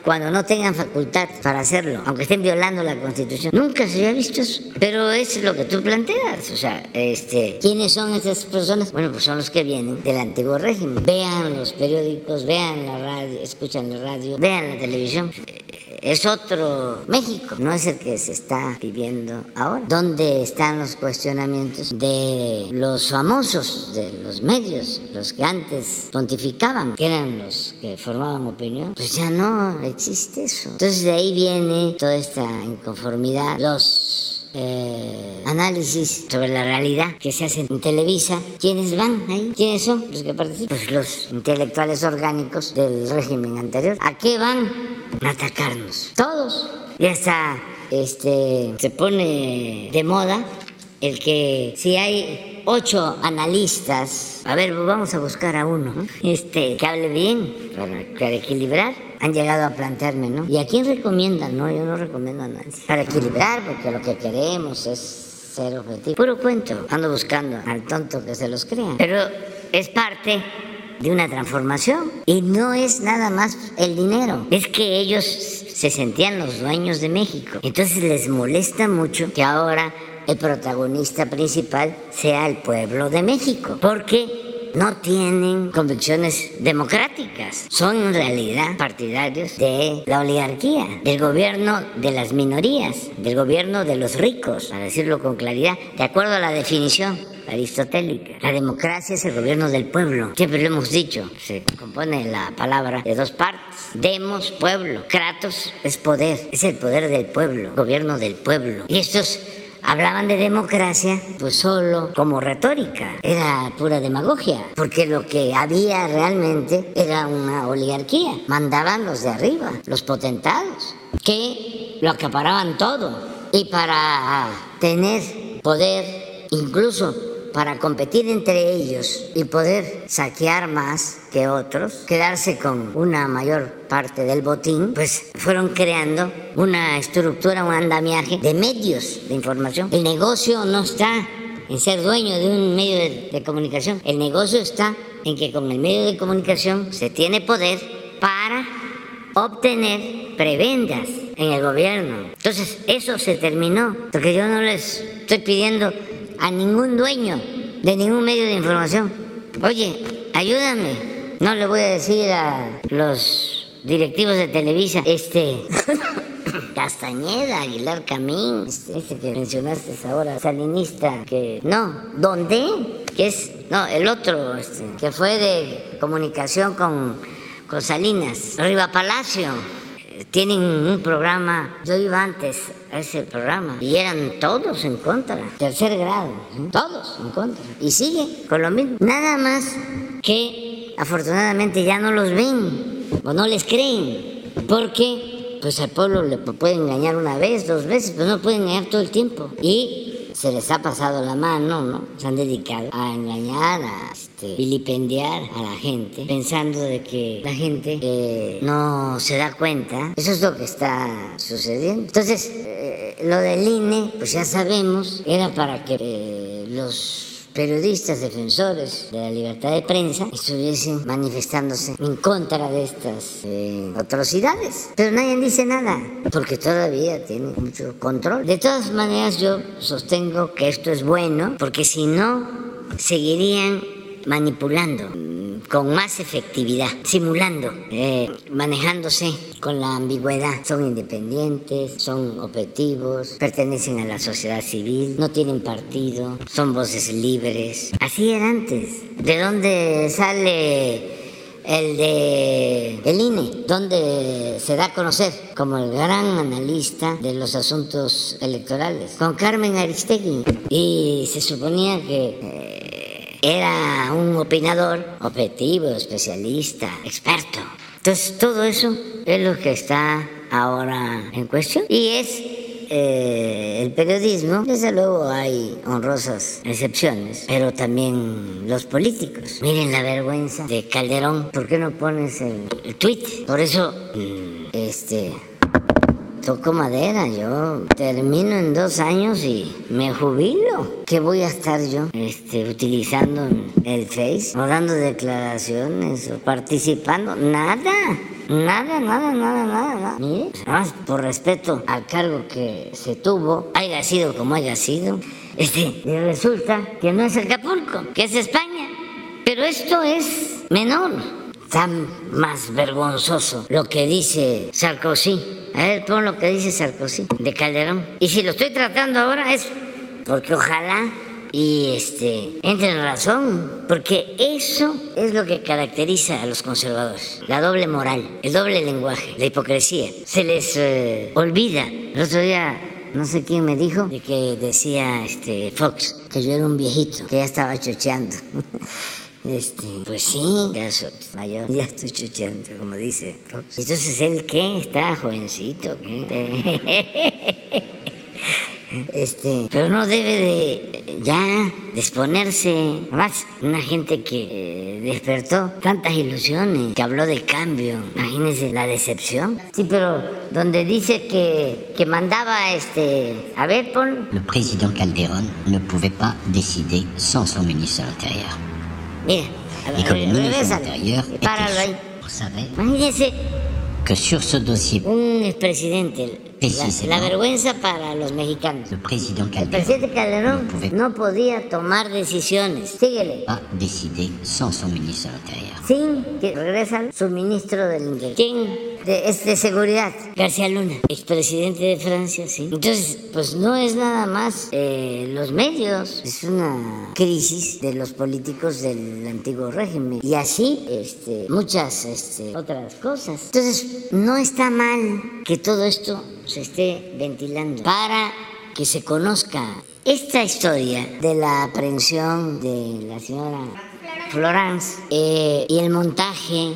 cuando no tengan facultad para hacerlo, aunque estén violando la Constitución. Nunca se había visto eso. Pero es lo que tú planteas. O sea, este, ¿quiénes son esas personas? Bueno, pues son los que vienen del antiguo régimen. Vean los periódicos, vean la radio, escuchan la radio, vean la televisión es otro México, no es el que se está viviendo ahora. ¿Dónde están los cuestionamientos de los famosos, de los medios, los que antes pontificaban, que eran los que formaban opinión? Pues ya no, existe eso. Entonces de ahí viene toda esta inconformidad, los eh, análisis sobre la realidad que se hacen en Televisa. ¿Quiénes van ahí? ¿Quiénes son los que participan? Pues los intelectuales orgánicos del régimen anterior. ¿A qué van? A atacarnos. Todos. Y hasta este, se pone de moda el que si hay ocho analistas, a ver, vamos a buscar a uno, este, que hable bien, para, equilibrar, han llegado a plantearme, ¿no? ¿Y a quién recomiendan? No, yo no recomiendo a nadie. Para equilibrar, porque lo que queremos es ser objetivo. Puro cuento, ando buscando al tonto que se los crea. Pero es parte de una transformación y no es nada más el dinero, es que ellos se sentían los dueños de México. Entonces les molesta mucho que ahora el protagonista principal sea el pueblo de México, porque no tienen convicciones democráticas, son en realidad partidarios de la oligarquía, del gobierno de las minorías, del gobierno de los ricos, para decirlo con claridad, de acuerdo a la definición aristotélica. La democracia es el gobierno del pueblo. Siempre lo hemos dicho. Se compone la palabra de dos partes. Demos, pueblo. Kratos es poder. Es el poder del pueblo. Gobierno del pueblo. Y estos hablaban de democracia pues solo como retórica, era pura demagogia, porque lo que había realmente era una oligarquía, mandaban los de arriba, los potentados, que lo acaparaban todo. Y para tener poder incluso para competir entre ellos y poder saquear más que otros, quedarse con una mayor parte del botín, pues fueron creando una estructura, un andamiaje de medios de información. El negocio no está en ser dueño de un medio de, comunicación, el negocio está en que con el medio de comunicación se tiene poder para obtener prebendas en el gobierno. Entonces, eso se terminó, porque yo no les estoy pidiendo a ningún dueño de ningún medio de información. Oye, ayúdame. No le voy a decir a los directivos de Televisa, este, Castañeda, Aguilar Camín, este, este, que mencionaste ahora, salinista, que no, ¿dónde? Que es, no, el otro, este, que fue de comunicación con, con Salinas, Riva Palacio tienen un programa, yo iba antes ese programa y eran todos en contra, tercer grado, todos en contra. Y sigue con lo mismo. Nada más que afortunadamente ya no los ven o no les creen, porque pues al pueblo le pueden engañar una vez, dos veces, pero no pueden engañar todo el tiempo. Y se les ha pasado la mano, ¿no? Se han dedicado a engañar, a este, vilipendiar a la gente, pensando de que la gente eh, no se da cuenta. Eso es lo que está sucediendo. Entonces, lo del INE, pues ya sabemos, era para que eh, los periodistas defensores de la libertad de prensa estuviesen manifestándose en contra de estas eh, atrocidades. Pero nadie dice nada, porque todavía tiene mucho control. De todas maneras, yo sostengo que esto es bueno, porque si no, seguirían manipulando con más efectividad, simulando, eh, manejándose con la ambigüedad. Son independientes, son objetivos, pertenecen a la sociedad civil, no tienen partido, son voces libres. Así era antes. ¿De dónde sale el de el INE, donde se da a conocer como el gran analista de los asuntos electorales, con Carmen Aristegui. Y se suponía que eh, era un opinador objetivo, especialista, experto. Entonces todo eso es lo que está ahora en cuestión y es eh, el periodismo, desde luego hay honrosas excepciones, pero también los políticos. Miren la vergüenza de Calderón, ¿por qué no pones el, el tweet? Por eso, mm, este, toco madera, yo termino en dos años y me jubilo. ¿Qué voy a estar yo este, utilizando el Face o dando declaraciones o participando? Nada. Nada, nada, nada, nada, nada. Mire, más por respeto al cargo que se tuvo, haya sido como haya sido, este, resulta que no es Acapulco, que es España. Pero esto es menor. Tan más vergonzoso lo que dice Sarkozy a ver, pon lo que dice Sarkozy de Calderón. Y si lo estoy tratando ahora es porque ojalá y este, entren en razón, porque eso es lo que caracteriza a los conservadores, la doble moral, el doble lenguaje, la hipocresía. Se les eh, olvida. El otro día no sé quién me dijo de que decía este Fox que yo era un viejito, que ya estaba chocheando. Este, pues sí, ya soy mayor, ya estoy chocheando, como dice Fox. Entonces, ¿él qué? Está jovencito, ¿qué? Este, pero no debe de ya disponerse más una gente que eh, despertó tantas ilusiones, que habló de cambio. Imagínense la decepción. Sí, pero donde dice que, que mandaba este, a ver, pon. Le président Calderón ne pouvait pas décider sans son ministre de l'Intérieur. Mira, a el ministro de regrésale. l'Intérieur Páralo ahí. était, vous Imagínense que sur ce dossier, un expresidente, la, la ¿no? vergüenza para los mexicanos. le El Calderón presidente Calderón pouvait no podía tomar decisiones. Síguele. pas décider sans son ministre de. Sin que regresa su ministro del Interior. ¿Quién? De, es de seguridad. García Luna, expresidente de Francia, sí. Entonces, pues no es nada más eh, los medios, es una crisis de los políticos del antiguo régimen. Y así, este, muchas este, otras cosas. Entonces, no está mal que todo esto se esté ventilando para que se conozca esta historia de la aprehensión de la señora Florence eh, y el montaje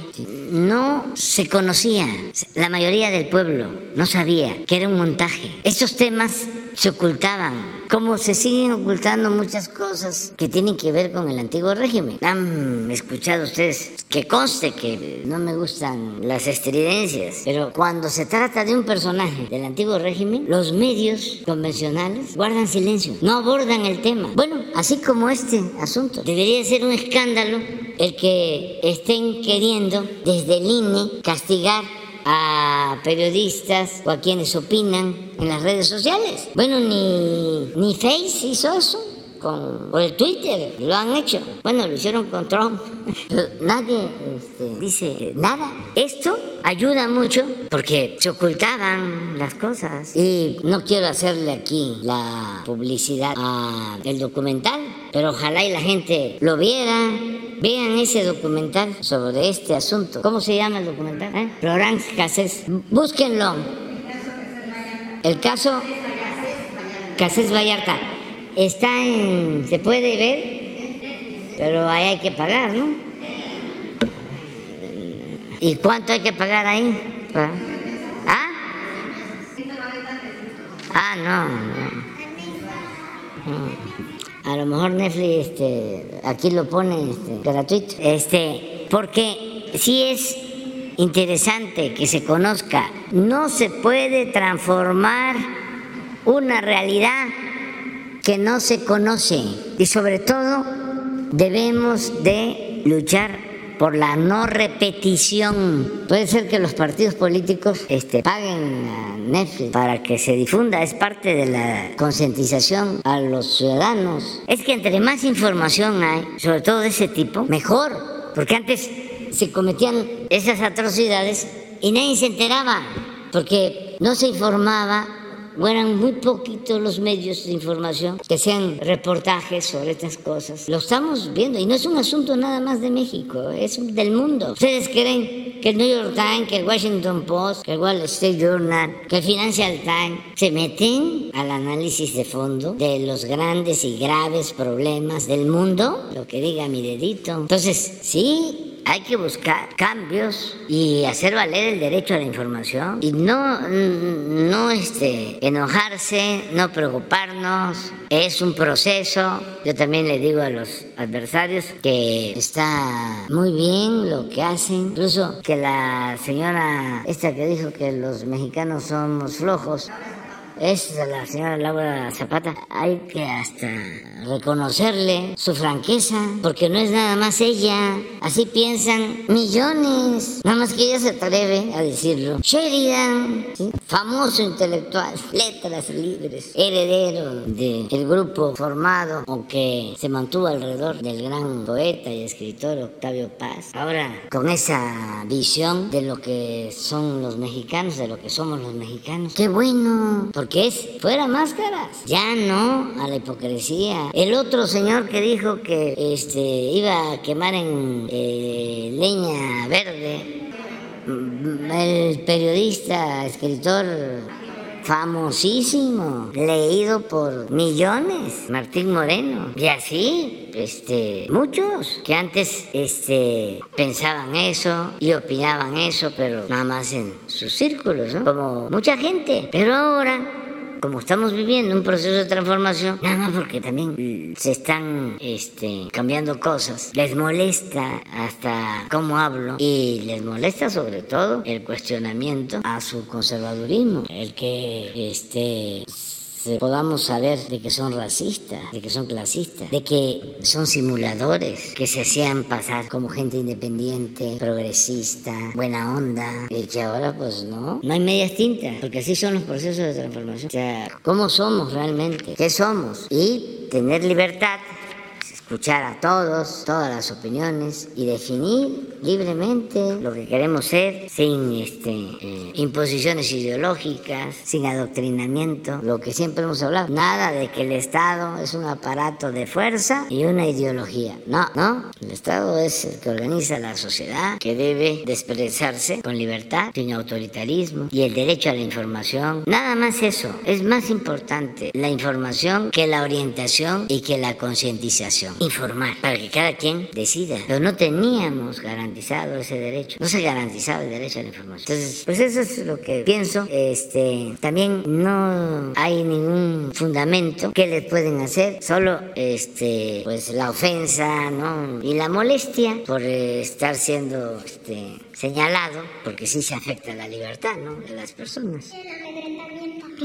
no se conocía. La mayoría del pueblo no sabía que era un montaje. Estos temas se ocultaban, como se siguen ocultando muchas cosas que tienen que ver con el antiguo régimen. Han escuchado ustedes que conste que no me gustan las estridencias, pero cuando se trata de un personaje del antiguo régimen, los medios convencionales guardan silencio, no abordan el tema. Bueno, así como este asunto, debería ser un escándalo el que estén queriendo desde el INE castigar a periodistas o a quienes opinan en las redes sociales. Bueno, ni, ni Face hizo eso. Con, o el Twitter lo han hecho. Bueno, lo hicieron con Trump. Nadie este, dice nada. Esto ayuda mucho porque se ocultaban las cosas. Y no quiero hacerle aquí la publicidad al documental, pero ojalá y la gente lo viera. Vean ese documental sobre este asunto. ¿Cómo se llama el documental? ¿Eh? Florence Cassés. Búsquenlo. El caso Cassés Vallarta. Está en. Se puede ver, pero ahí hay que pagar, ¿no? ¿Y cuánto hay que pagar ahí? ¿Ah? Ah, no. no. A lo mejor Netflix este, aquí lo pone este, gratuito. Este, porque sí es interesante que se conozca. No se puede transformar una realidad que no se conoce y sobre todo debemos de luchar por la no repetición. Puede ser que los partidos políticos este, paguen a Netflix para que se difunda, es parte de la concientización a los ciudadanos. Es que entre más información hay, sobre todo de ese tipo, mejor, porque antes se cometían esas atrocidades y nadie se enteraba, porque no se informaba o eran muy poquitos los medios de información que sean reportajes sobre estas cosas. Lo estamos viendo y no es un asunto nada más de México, es del mundo. ¿Ustedes creen que el New York Times, que el Washington Post, que el Wall Street Journal, que el Financial Times se meten al análisis de fondo de los grandes y graves problemas del mundo? Lo que diga mi dedito. Entonces, sí, hay que buscar cambios y hacer valer el derecho a la información y no, no este, enojarse, no preocuparnos. Es un proceso. Yo también le digo a los adversarios que está muy bien lo que hacen. Incluso que la señora esta que dijo que los mexicanos somos flojos es la señora Laura Zapata. Hay que hasta reconocerle su franqueza, porque no es nada más ella. Así piensan millones. Nada más que ella se atreve a decirlo. Sheridan, ¿sí? famoso intelectual, letras libres, heredero del grupo formado o que se mantuvo alrededor del gran poeta y escritor Octavio Paz. Ahora, con esa visión de lo que son los mexicanos, de lo que somos los mexicanos. Qué bueno, porque que es fuera máscaras, ya no a la hipocresía. El otro señor que dijo que este, iba a quemar en eh, leña verde, mm, el periodista, escritor famosísimo, leído por millones, Martín Moreno. Y así, este, muchos que antes este, pensaban eso y opinaban eso, pero nada más en sus círculos, ¿no? Como mucha gente. Pero ahora como estamos viviendo un proceso de transformación, nada más porque también se están este, cambiando cosas, les molesta hasta cómo hablo y les molesta sobre todo el cuestionamiento a su conservadurismo, el que este podamos saber de que son racistas, de que son clasistas, de que son simuladores, que se hacían pasar como gente independiente, progresista, buena onda, y que ahora pues no, no hay medias tintas, porque así son los procesos de transformación. O sea, ¿cómo somos realmente? ¿Qué somos? Y tener libertad escuchar a todos, todas las opiniones y definir libremente lo que queremos ser sin este, eh, imposiciones ideológicas, sin adoctrinamiento, lo que siempre hemos hablado. Nada de que el Estado es un aparato de fuerza y una ideología. No, no. El Estado es el que organiza la sociedad, que debe de expresarse con libertad, sin autoritarismo y el derecho a la información. Nada más eso. Es más importante la información que la orientación y que la concientización informar para que cada quien decida. Pero no teníamos garantizado ese derecho. No se garantizaba el derecho a la información. Entonces, pues eso es lo que pienso. Este, también no hay ningún fundamento que les pueden hacer, solo este, pues la ofensa, ¿no? Y la molestia por estar siendo este, señalado, porque sí se afecta la libertad, ¿no? De las personas.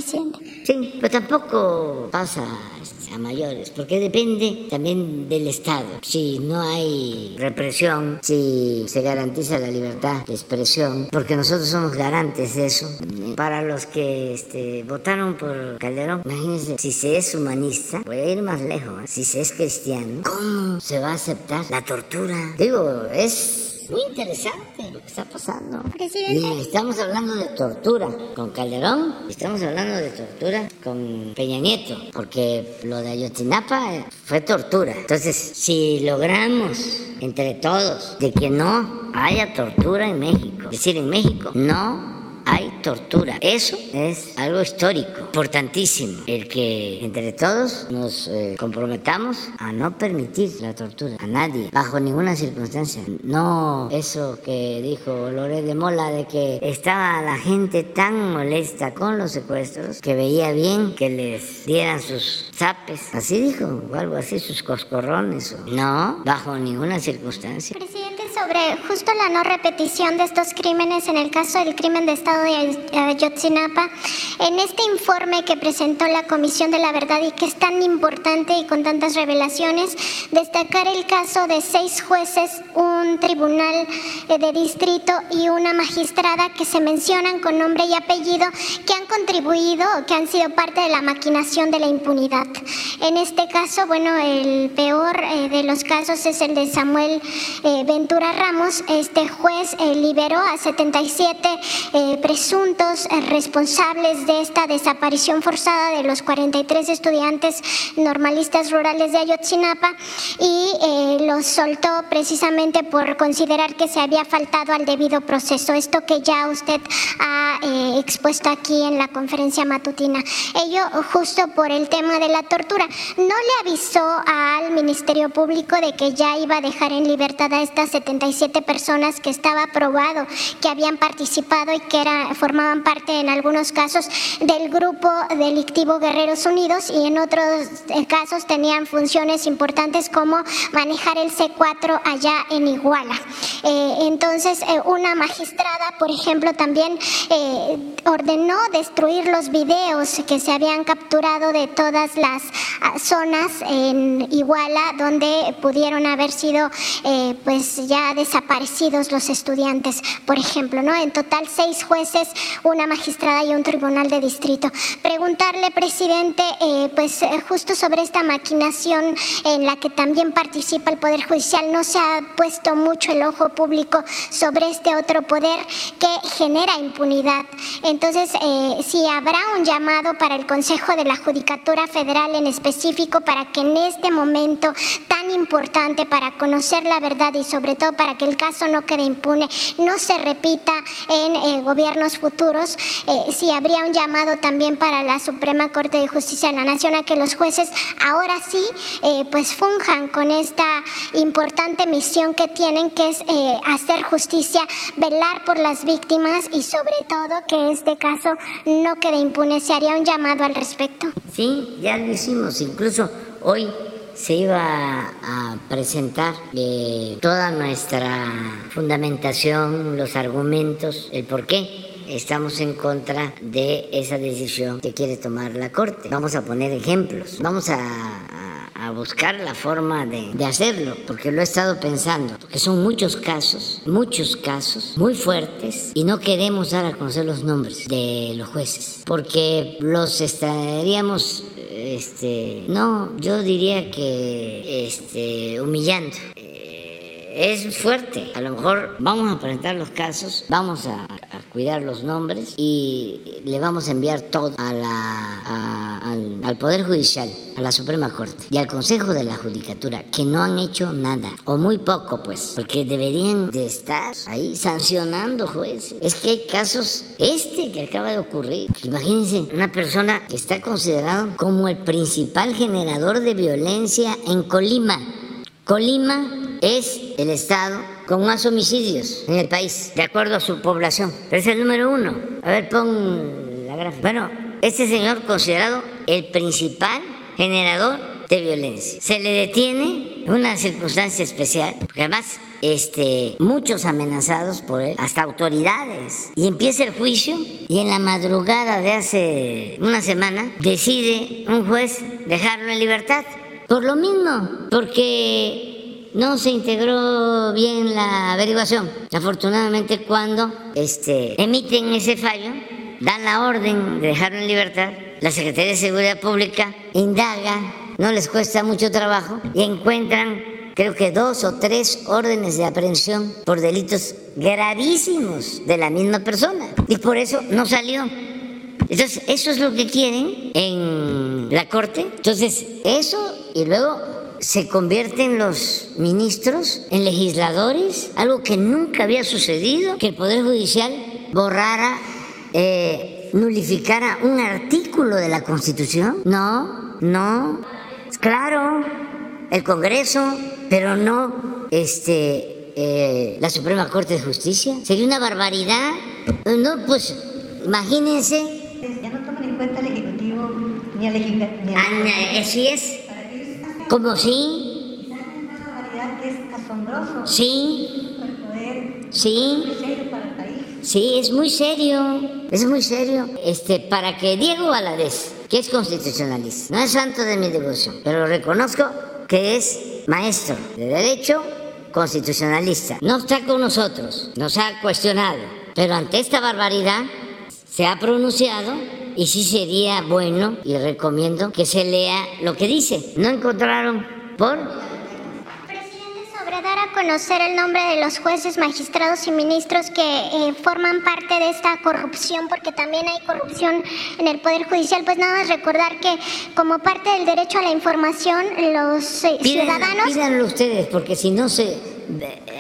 Sí, pero tampoco pasa este, a mayores, porque depende también del Estado. Si no hay represión, si se garantiza la libertad de expresión, porque nosotros somos garantes de eso. Para los que este, votaron por Calderón, imagínense, si se es humanista, voy a ir más lejos, ¿eh? si se es cristiano, ¿cómo se va a aceptar la tortura? Digo, es muy interesante lo que está pasando. Y estamos hablando de tortura con Calderón, estamos hablando de tortura con Peña Nieto, porque lo de Ayotzinapa eh, fue tortura. Entonces, si logramos entre todos de que no haya tortura en México, es decir, en México no hay tortura. Eso es algo histórico, importantísimo. El que entre todos nos eh, comprometamos a no permitir la tortura a nadie, bajo ninguna circunstancia. No eso que dijo Lore de Mola de que estaba la gente tan molesta con los secuestros que veía bien que les dieran sus zapes. Así dijo, o algo así, sus coscorrones. No, bajo ninguna circunstancia. Presidente, sobre justo la no repetición de estos crímenes en el caso del crimen de Estado de Ayotzinapa, en este informe que presentó la Comisión de la Verdad y que es tan importante y con tantas revelaciones, destacar el caso de seis jueces, un tribunal eh, de distrito y una magistrada que se mencionan con nombre y apellido que han contribuido o que han sido parte de la maquinación de la impunidad. En este caso, bueno, el peor eh, de los casos es el de Samuel eh, Ventura Ramos. Este juez liberó a 77 presuntos eh, responsables de esta desaparición forzada de los 43 estudiantes normalistas rurales de Ayotzinapa y eh, los soltó precisamente por considerar que se había faltado al debido proceso. Esto que ya usted ha eh, expuesto aquí en la conferencia matutina. Ello justo por el tema de la tortura. No le avisó al Ministerio Público de que ya iba a dejar en libertad a estas 77 personas que estaba probado que habían participado y que formaban parte en algunos casos del grupo delictivo Guerreros Unidos y en otros eh, casos tenían funciones importantes como manejar el C4 allá en Iguala. Eh, entonces, eh, una magistrada, por ejemplo, también ordenó destruir los videos que se habían capturado de todas las ah, zonas en Iguala donde pudieron haber sido pues ya desaparecidos los estudiantes, por ejemplo, ¿no? En total seis jueces, una magistrada y un tribunal de distrito. Preguntarle, presidente, eh, pues eh, justo sobre esta maquinación en la que también participa el Poder Judicial, no se ha puesto mucho el ojo público sobre este otro poder que genera impunidad. Entonces, eh, si habrá un llamado para el Consejo de la Judicatura Federal en específico para que en este momento tan importante para conocer la verdad y sobre todo para que el caso no quede impune, no se repita en eh, gobiernos futuros, eh, si habría un llamado también para la Suprema Corte de Justicia de la Nación a que los jueces ahora sí pues funjan con esta importante misión que tienen que es hacer justicia, velar por las víctimas y sobre todo que este caso no quede impune. ¿Se haría un llamado al respecto? Sí, ya lo hicimos. Incluso hoy se iba a presentar eh, toda nuestra fundamentación, los argumentos, el por qué estamos en contra de esa decisión que quiere tomar la Corte. Vamos a poner ejemplos, vamos a, buscar la forma de, de, hacerlo, porque lo he estado pensando, porque son muchos casos, muchos casos muy fuertes y no queremos dar a conocer los nombres de los jueces, porque los estaríamos este, no, yo diría que este, humillando. Es fuerte. A lo mejor vamos a presentar los casos, vamos a, cuidar los nombres y le vamos a enviar todo a la, al, al, Poder Judicial, a la Suprema Corte y al Consejo de la Judicatura, que no han hecho nada, o muy poco, pues, porque deberían de estar ahí sancionando jueces. Es que hay casos, este que acaba de ocurrir, imagínense, una persona que está considerado como el principal generador de violencia en Colima. Colima es el estado con más homicidios en el país, de acuerdo a su población. es el número uno. A ver, pon la gráfica. Bueno, este señor considerado el principal generador de violencia. Se le detiene una circunstancia especial, porque además este, muchos amenazados por él, hasta autoridades. Y empieza el juicio y en la madrugada de hace una semana decide un juez dejarlo en libertad. Por lo mismo, porque no se integró bien la averiguación. Afortunadamente cuando este, emiten ese fallo, dan la orden de dejarlo en libertad, la Secretaría de Seguridad Pública indaga, no les cuesta mucho trabajo y encuentran creo que dos o tres órdenes de aprehensión por delitos gravísimos de la misma persona. Y por eso no salió. Entonces, eso es lo que quieren en la Corte. Entonces, eso y luego se convierten los ministros en legisladores, algo que nunca había sucedido, que el Poder Judicial borrara, eh, nulificara un artículo de la Constitución. No, no, claro, el Congreso, pero no este, eh, la Suprema Corte de Justicia. Sería una barbaridad. No, pues imagínense. Ya no toman en cuenta el Ejecutivo ni el Legislativo. Ah, así es. ¿Cómo sí? Sí. Sí. Sí, es muy serio, es muy serio. Este, para que Diego Valadez, que es constitucionalista, no es santo de mi devoción, pero reconozco que es maestro de derecho constitucionalista. No está con nosotros, nos ha cuestionado, pero ante esta barbaridad se ha pronunciado y sí sería bueno y recomiendo que se lea lo que dice. ¿No encontraron por? Presidente, sobre dar a conocer el nombre de los jueces, magistrados y ministros que eh, forman parte de esta corrupción, porque también hay corrupción en el Poder Judicial, pues nada más recordar que como parte del derecho a la información, los eh, ciudadanos... Pídanlo ustedes, porque si no se...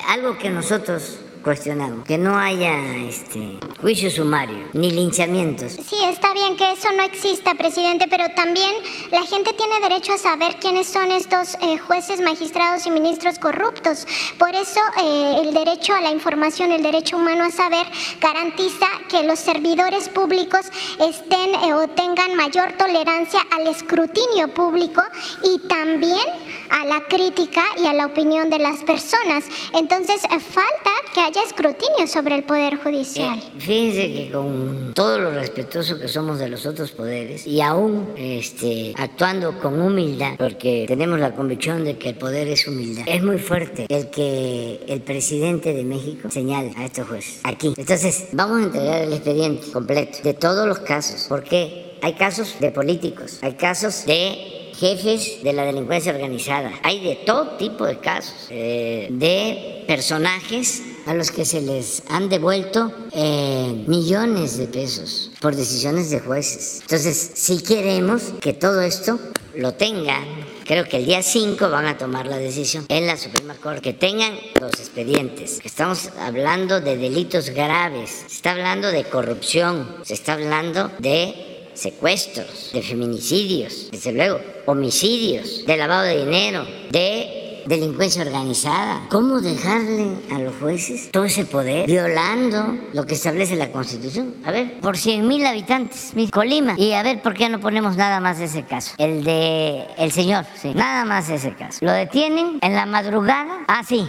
Algo que nosotros cuestionamos, que no haya este, juicio sumario ni linchamientos. Sí, está bien que eso no exista, presidente, pero también la gente tiene derecho a saber quiénes son estos eh, jueces, magistrados y ministros corruptos. Por eso eh, el derecho a la información, el derecho humano a saber, garantiza que los servidores públicos estén eh, o tengan mayor tolerancia al escrutinio público y también a la crítica y a la opinión de las personas. Entonces, falta que haya escrutinio sobre el Poder Judicial. Eh, fíjense que con todo lo respetuoso que somos de los otros poderes y aún este, actuando con humildad, porque tenemos la convicción de que el poder es humildad, es muy fuerte el que el presidente de México señale a estos jueces aquí. Entonces, vamos a entregar el expediente completo de todos los casos. porque Hay casos de políticos, hay casos de jefes de la delincuencia organizada. Hay de todo tipo de casos, eh, de personajes a los que se les han devuelto eh, millones de pesos por decisiones de jueces. Entonces, si queremos que todo esto lo tengan, creo que el día 5 van a tomar la decisión en la Suprema Corte, que tengan los expedientes. Estamos hablando de delitos graves, se está hablando de corrupción, se está hablando de secuestros, de feminicidios, desde luego, homicidios, de lavado de dinero, de delincuencia organizada. ¿Cómo dejarle a los jueces todo ese poder violando lo que establece la Constitución? A ver, por 100 mil habitantes, mi Colima. Y a ver, ¿por qué no ponemos nada más ese caso? El de el señor, sí, nada más ese caso. Lo detienen en la madrugada. Ah, sí,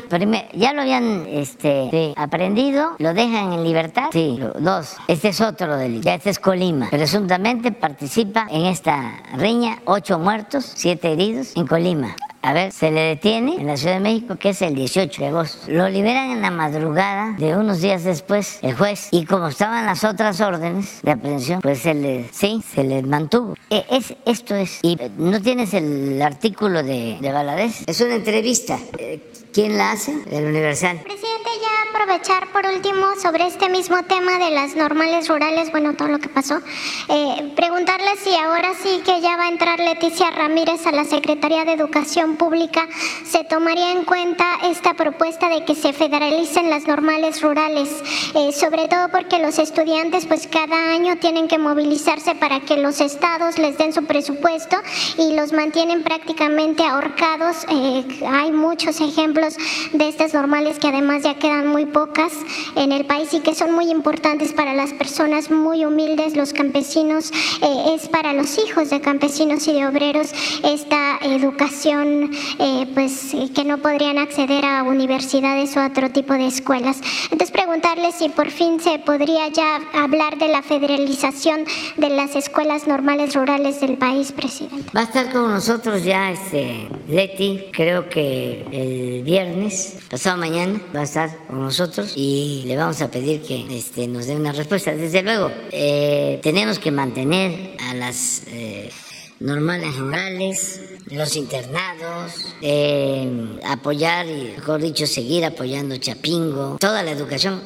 ya lo habían este, aprendido, lo dejan en libertad. Sí, dos. Este es otro delito. Ya este es Colima. Presuntamente participa en esta riña, ocho muertos, siete heridos en Colima. A ver, se le detiene en la Ciudad de México, que es el 18 de agosto. Lo liberan en la madrugada de unos días después el juez. Y como estaban las otras órdenes de aprehensión, pues se le, sí, se le mantuvo. E, es, esto es. Y no tienes el artículo de, de Valadez. Es una entrevista. Eh, ¿Quién la hace? El Universal. Presidente, ya aprovechar por último sobre este mismo tema de las normales rurales, bueno, todo lo que pasó, eh, preguntarle si ahora sí que ya va a entrar Leticia Ramírez a la Secretaría de Educación Pública, ¿se tomaría en cuenta esta propuesta de que se federalicen las normales rurales? Eh, sobre todo porque los estudiantes pues cada año tienen que movilizarse para que los estados les den su presupuesto y los mantienen prácticamente ahorcados. Eh, hay muchos ejemplos de estas normales que además ya quedan muy pocas en el país y que son muy importantes para las personas muy humildes, los campesinos, eh, es para los hijos de campesinos y de obreros esta educación eh, pues que no podrían acceder a universidades o a otro tipo de escuelas. Entonces preguntarle si por fin se podría ya hablar de la federalización de las escuelas normales rurales del país, presidente. Va a estar con nosotros ya este Leti, creo que el viernes, pasado mañana, va a estar con nosotros y le vamos a pedir que este, nos dé una respuesta. Desde luego, eh, tenemos que mantener a las eh, normales rurales, los internados, eh, apoyar, mejor dicho, seguir apoyando Chapingo, toda la educación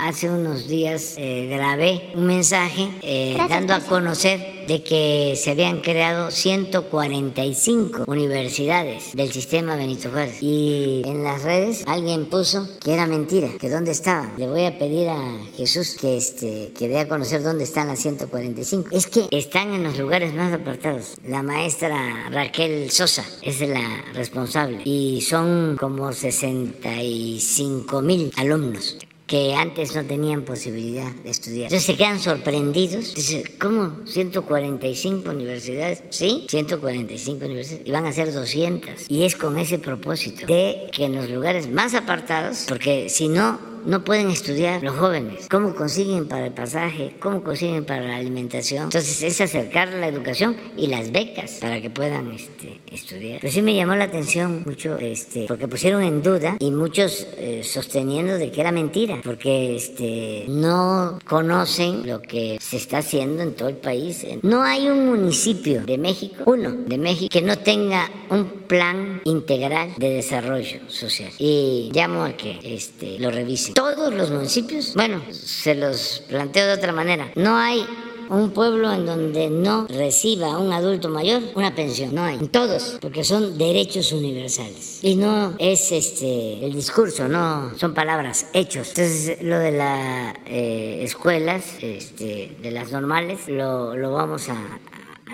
hace unos días eh, grabé un mensaje eh, dando a conocer de que se habían creado 145 universidades del sistema Benito Juárez. Y en las redes alguien puso que era mentira, que dónde estaban. Le voy a pedir a Jesús que, este, que dé a conocer dónde están las 145. Es que están en los lugares más apartados. La maestra Raquel Sosa es la responsable y son como 65 mil alumnos que antes no tenían posibilidad de estudiar. Entonces se quedan sorprendidos. Dicen, ¿cómo? 145 universidades. Sí, 145 universidades. Y van a ser 200. Y es con ese propósito de que en los lugares más apartados, porque si no, no pueden estudiar los jóvenes. ¿Cómo consiguen para el pasaje? ¿Cómo consiguen para la alimentación? Entonces es acercar la educación y las becas para que puedan este, estudiar. Pero sí me llamó la atención mucho este, porque pusieron en duda y muchos eh, sosteniendo de que era mentira porque este, no conocen lo que se está haciendo en todo el país. No hay un municipio de México, uno de México, que no tenga un plan integral de desarrollo social. Y llamo a que este, lo revisen todos los municipios, bueno, se los planteo de otra manera, no hay un pueblo en donde no reciba un adulto mayor una pensión. No hay. Todos, porque son derechos universales. Y no es este el discurso, no son palabras, hechos. Entonces, lo de las eh, escuelas, este, de las normales, lo, lo vamos a,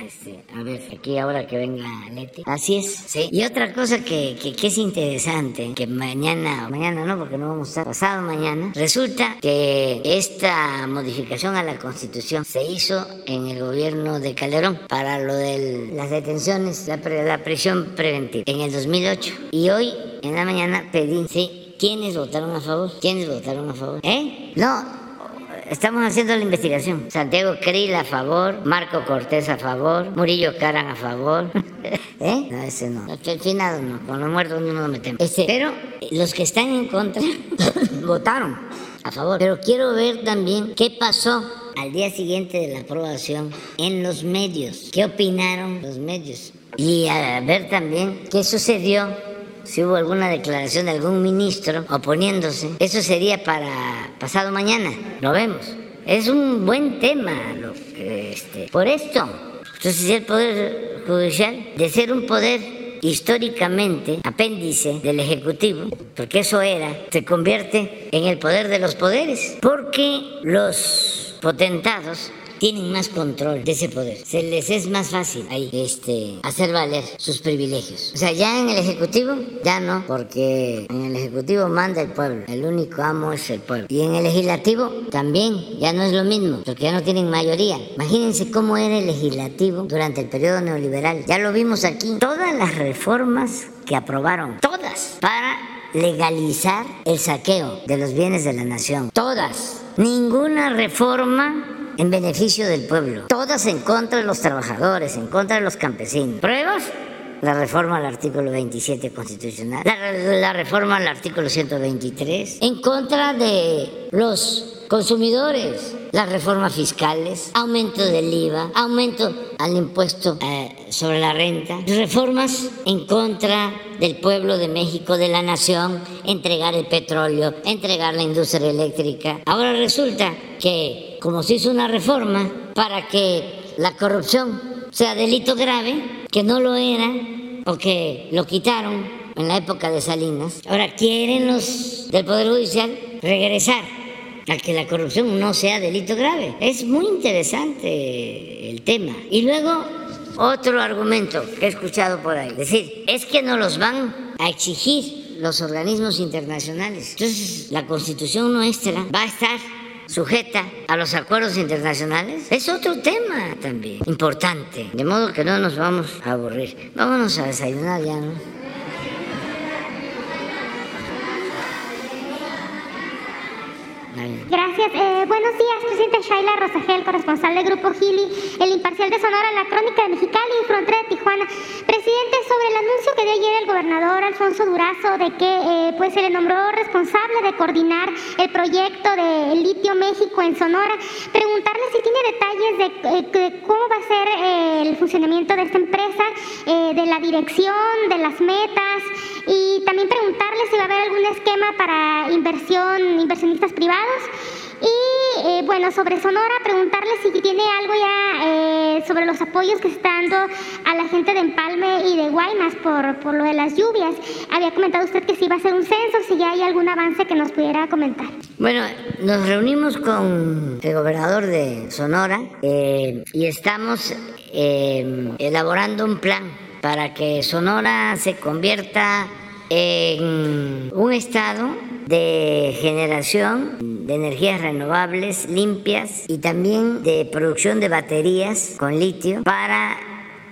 este, a ver, aquí ahora que venga Leti. Así es, sí. Y otra cosa que, que, es interesante, que mañana, mañana no, porque no vamos a estar pasado mañana, resulta que esta modificación a la Constitución se hizo en el gobierno de Calderón para lo de las detenciones, la, la prisión preventiva, en el 2008. Y hoy, en la mañana, pedí, sí, ¿Quiénes votaron a favor? ¿Quiénes votaron a favor? ¿Eh? No, estamos haciendo la investigación. Santiago Krill a favor, Marco Cortés a favor, Murillo Caran a favor. ¿Eh? No, ese no. El finado no, con los muertos no nos metemos. Este, pero los que están en contra votaron a favor. Pero quiero ver también qué pasó al día siguiente de la aprobación en los medios. ¿Qué opinaron los medios? Y a ver también qué sucedió si hubo alguna declaración de algún ministro oponiéndose. Eso sería para pasado mañana. Lo vemos. Es un buen tema. Lo este, por esto. Entonces el Poder Judicial, de ser un poder históricamente apéndice del Ejecutivo, porque eso era, se convierte en el poder de los poderes, porque los potentados tienen más control de ese poder. Se les es más fácil ahí este, hacer valer sus privilegios. O sea, ya en el Ejecutivo, ya no, porque en el Ejecutivo manda el pueblo. El único amo es el pueblo. Y en el Legislativo también, ya no es lo mismo, porque ya no tienen mayoría. Imagínense cómo era el Legislativo durante el periodo neoliberal. Ya lo vimos aquí. Todas las reformas que aprobaron, todas, para legalizar el saqueo de los bienes de la nación. Todas. Ninguna reforma en beneficio del pueblo, todas en contra de los trabajadores, en contra de los campesinos. ¿Pruebas? La reforma al artículo 27 constitucional, la, reforma al artículo 123, en contra de los consumidores, las reformas fiscales, aumento del IVA, aumento al impuesto eh, sobre la renta, reformas en contra del pueblo de México, de la nación, entregar el petróleo, entregar la industria eléctrica. Ahora resulta que como se hizo una reforma para que la corrupción sea delito grave, que no lo era o que lo quitaron en la época de Salinas. Ahora quieren los del Poder Judicial regresar a que la corrupción no sea delito grave. Es muy interesante el tema. Y luego otro argumento que he escuchado por ahí, decir, es que no los van a exigir los organismos internacionales. Entonces, la constitución nuestra va a estar sujeta a los acuerdos internacionales, es otro tema también importante. De modo que no nos vamos a aburrir. Vámonos a desayunar ya, ¿no? Gracias. Eh, buenos días, presidente Shaila Rosagel, corresponsal del Grupo Gili, el imparcial de Sonora, la crónica de Mexicali y Frontera de Tijuana. Presidente, sobre el anuncio que dio ayer el gobernador Alfonso Durazo de que eh, pues se le nombró responsable de coordinar el proyecto de Litio México en Sonora, preguntarle si tiene detalles de, eh, cómo va a ser el funcionamiento de esta empresa, de la dirección, de las metas y también preguntarle si va a haber algún esquema para inversión, inversionistas privados. Y eh, bueno, sobre Sonora, preguntarle si tiene algo ya eh, sobre los apoyos que se está dando a la gente de Empalme y de Guaymas por, por lo de las lluvias. Había comentado usted que si iba a hacer un censo, si ya hay algún avance que nos pudiera comentar. Bueno, nos reunimos con el gobernador de Sonora eh, y estamos elaborando un plan para que Sonora se convierta en un estado de generación de energías renovables limpias y también de producción de baterías con litio para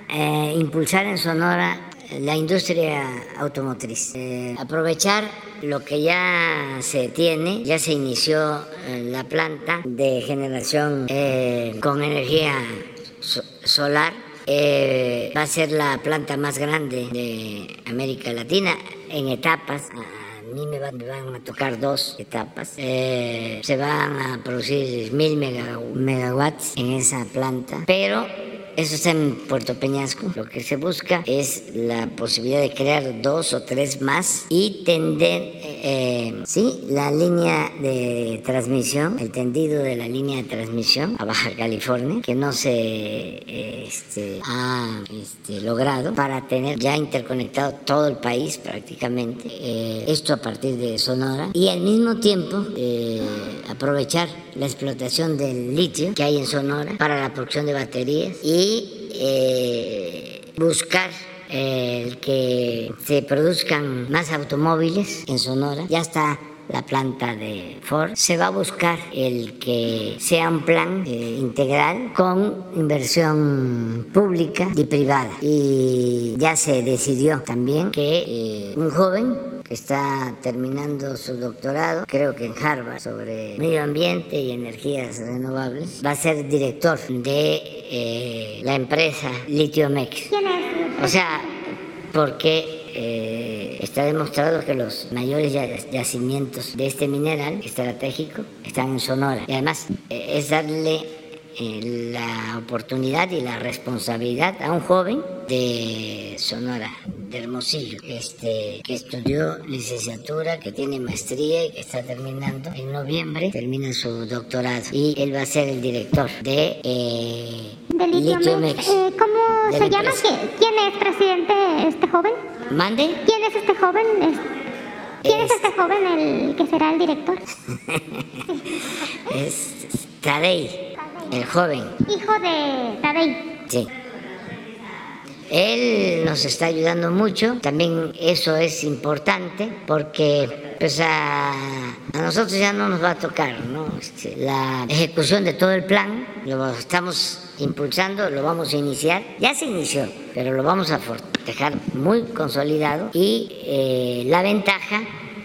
eh, impulsar en Sonora la industria automotriz. Eh, aprovechar lo que ya se tiene, ya se inició eh, la planta de generación con energía solar eh, va a ser la planta más grande de América Latina en etapas. A mí me van, a tocar dos etapas. Eh, se van a producir mil megawatts en esa planta, pero eso está en Puerto Peñasco. Lo que se busca es la posibilidad de crear dos o tres más y tender, eh, sí, la línea de transmisión, el tendido de la línea de transmisión a Baja California, que no se este, ha este, logrado para tener ya interconectado todo el país prácticamente. Eh, esto a partir de Sonora y al mismo tiempo eh, aprovechar la explotación del litio que hay en Sonora para la producción de baterías y eh, buscar eh, que se produzcan más automóviles en Sonora. Ya está la planta de Ford, se va a buscar el que sea un plan eh, integral con inversión pública y privada. Y ya se decidió también que un joven está terminando su doctorado, creo que en Harvard, sobre medio ambiente y energías renovables. Va a ser director de eh, la empresa Litiomex. O sea, porque eh, está demostrado que los mayores yacimientos de este mineral estratégico están en Sonora. Y además eh, es darle la oportunidad y la responsabilidad a un joven de Sonora, de Hermosillo, este, que estudió licenciatura, que tiene maestría y que está terminando en noviembre, termina su doctorado y él va a ser el director de, eh, Litiomex. Eh, ¿Cómo se llama? ¿Quién es presidente este joven? ¿Mande? ¿Quién es este joven? ¿Quién es, este joven el que será el director? es Tadei. El joven. Hijo de Tadei. Sí. Él nos está ayudando mucho, también eso es importante porque pues a, nosotros ya no nos va a tocar ¿no? Este, la ejecución de todo el plan, lo estamos impulsando, lo vamos a iniciar, ya se inició, pero lo vamos a dejar muy consolidado y eh, la ventaja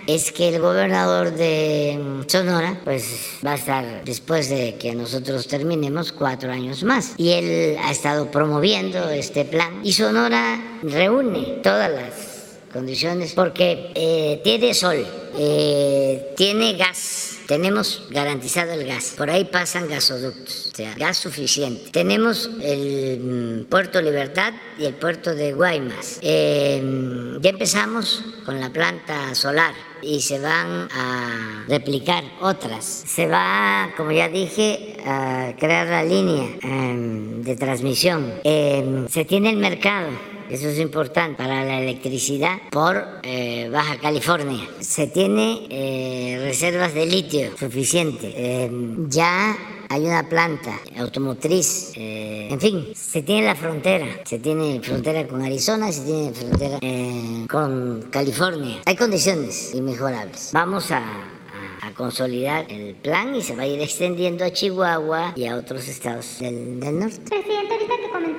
es que el gobernador de Sonora pues va a estar después de que nosotros terminemos cuatro años más. Y él ha estado promoviendo este plan. Y Sonora reúne todas las condiciones porque eh, tiene sol, eh, tiene gas. Tenemos garantizado el gas. Por ahí pasan gasoductos, o sea, gas suficiente. Tenemos el mm, puerto Libertad y el puerto de Guaymas. Eh, ya empezamos con la planta solar y se van a replicar otras. Se va, como ya dije, a crear la línea em, de transmisión. Em, se tiene el mercado. Eso es importante para la electricidad por eh, Baja California. Se tiene eh, reservas de litio suficiente. Em, ya hay una planta automotriz, eh, en fin, se tiene la frontera, se tiene frontera con Arizona, se tiene frontera eh, con California. Hay condiciones inmejorables. Vamos a, consolidar el plan y se va a ir extendiendo a Chihuahua y a otros estados del, norte. Presidente,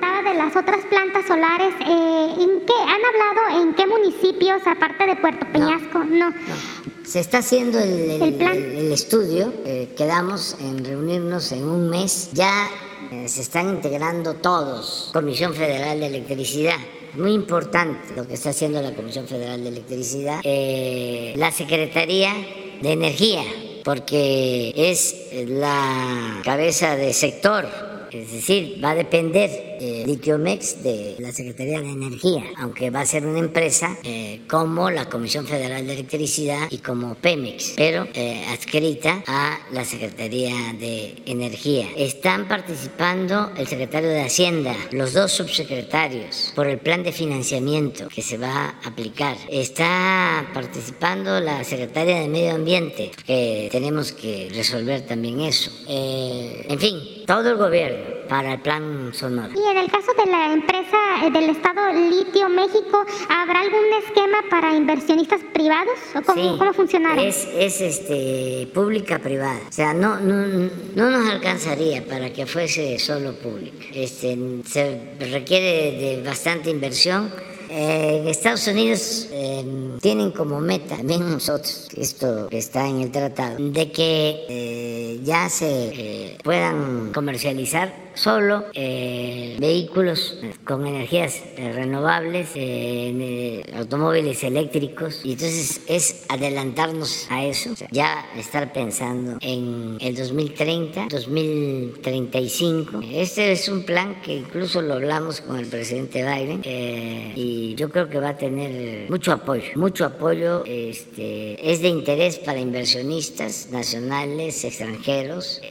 comentaba de las otras plantas solares, eh, ¿en qué han hablado en qué municipios aparte de Puerto Peñasco? no. Se está haciendo el, estudio, eh, quedamos en reunirnos en un mes, ya eh, se están integrando todos, Comisión Federal de Electricidad, muy importante lo que está haciendo la Comisión Federal de Electricidad, eh, la Secretaría de Energía, porque es la cabeza de sector. Es decir, va a depender eh, Litiomex de la Secretaría de Energía, aunque va a ser una empresa eh, como la Comisión Federal de Electricidad y como Pemex, pero eh, adscrita a la Secretaría de Energía. Están participando el secretario de Hacienda, los dos subsecretarios, por el plan de financiamiento que se va a aplicar. Está participando la secretaria de Medio Ambiente, que tenemos que resolver también eso. en fin, todo el gobierno para el plan Sonora. Y en el caso de la empresa eh, del Estado Litio México, ¿habrá algún esquema para inversionistas privados? ¿O cómo, cómo funcionará? Es, es este, pública privada. O sea, no, no, no nos alcanzaría para que fuese solo pública. Este, se requiere de bastante inversión eh, Estados Unidos em, tienen como meta, también nosotros, esto está en el tratado, de que eh, ya se eh, puedan comercializar solo eh, vehículos con energías renovables, eh, automóviles eléctricos. Y entonces es adelantarnos a eso, ya estar pensando en el 2030, 2035. Este es un plan que incluso lo hablamos con el presidente Biden eh, y yo creo que va a tener mucho apoyo, mucho apoyo. Este, es de interés para inversionistas nacionales, extranjeros,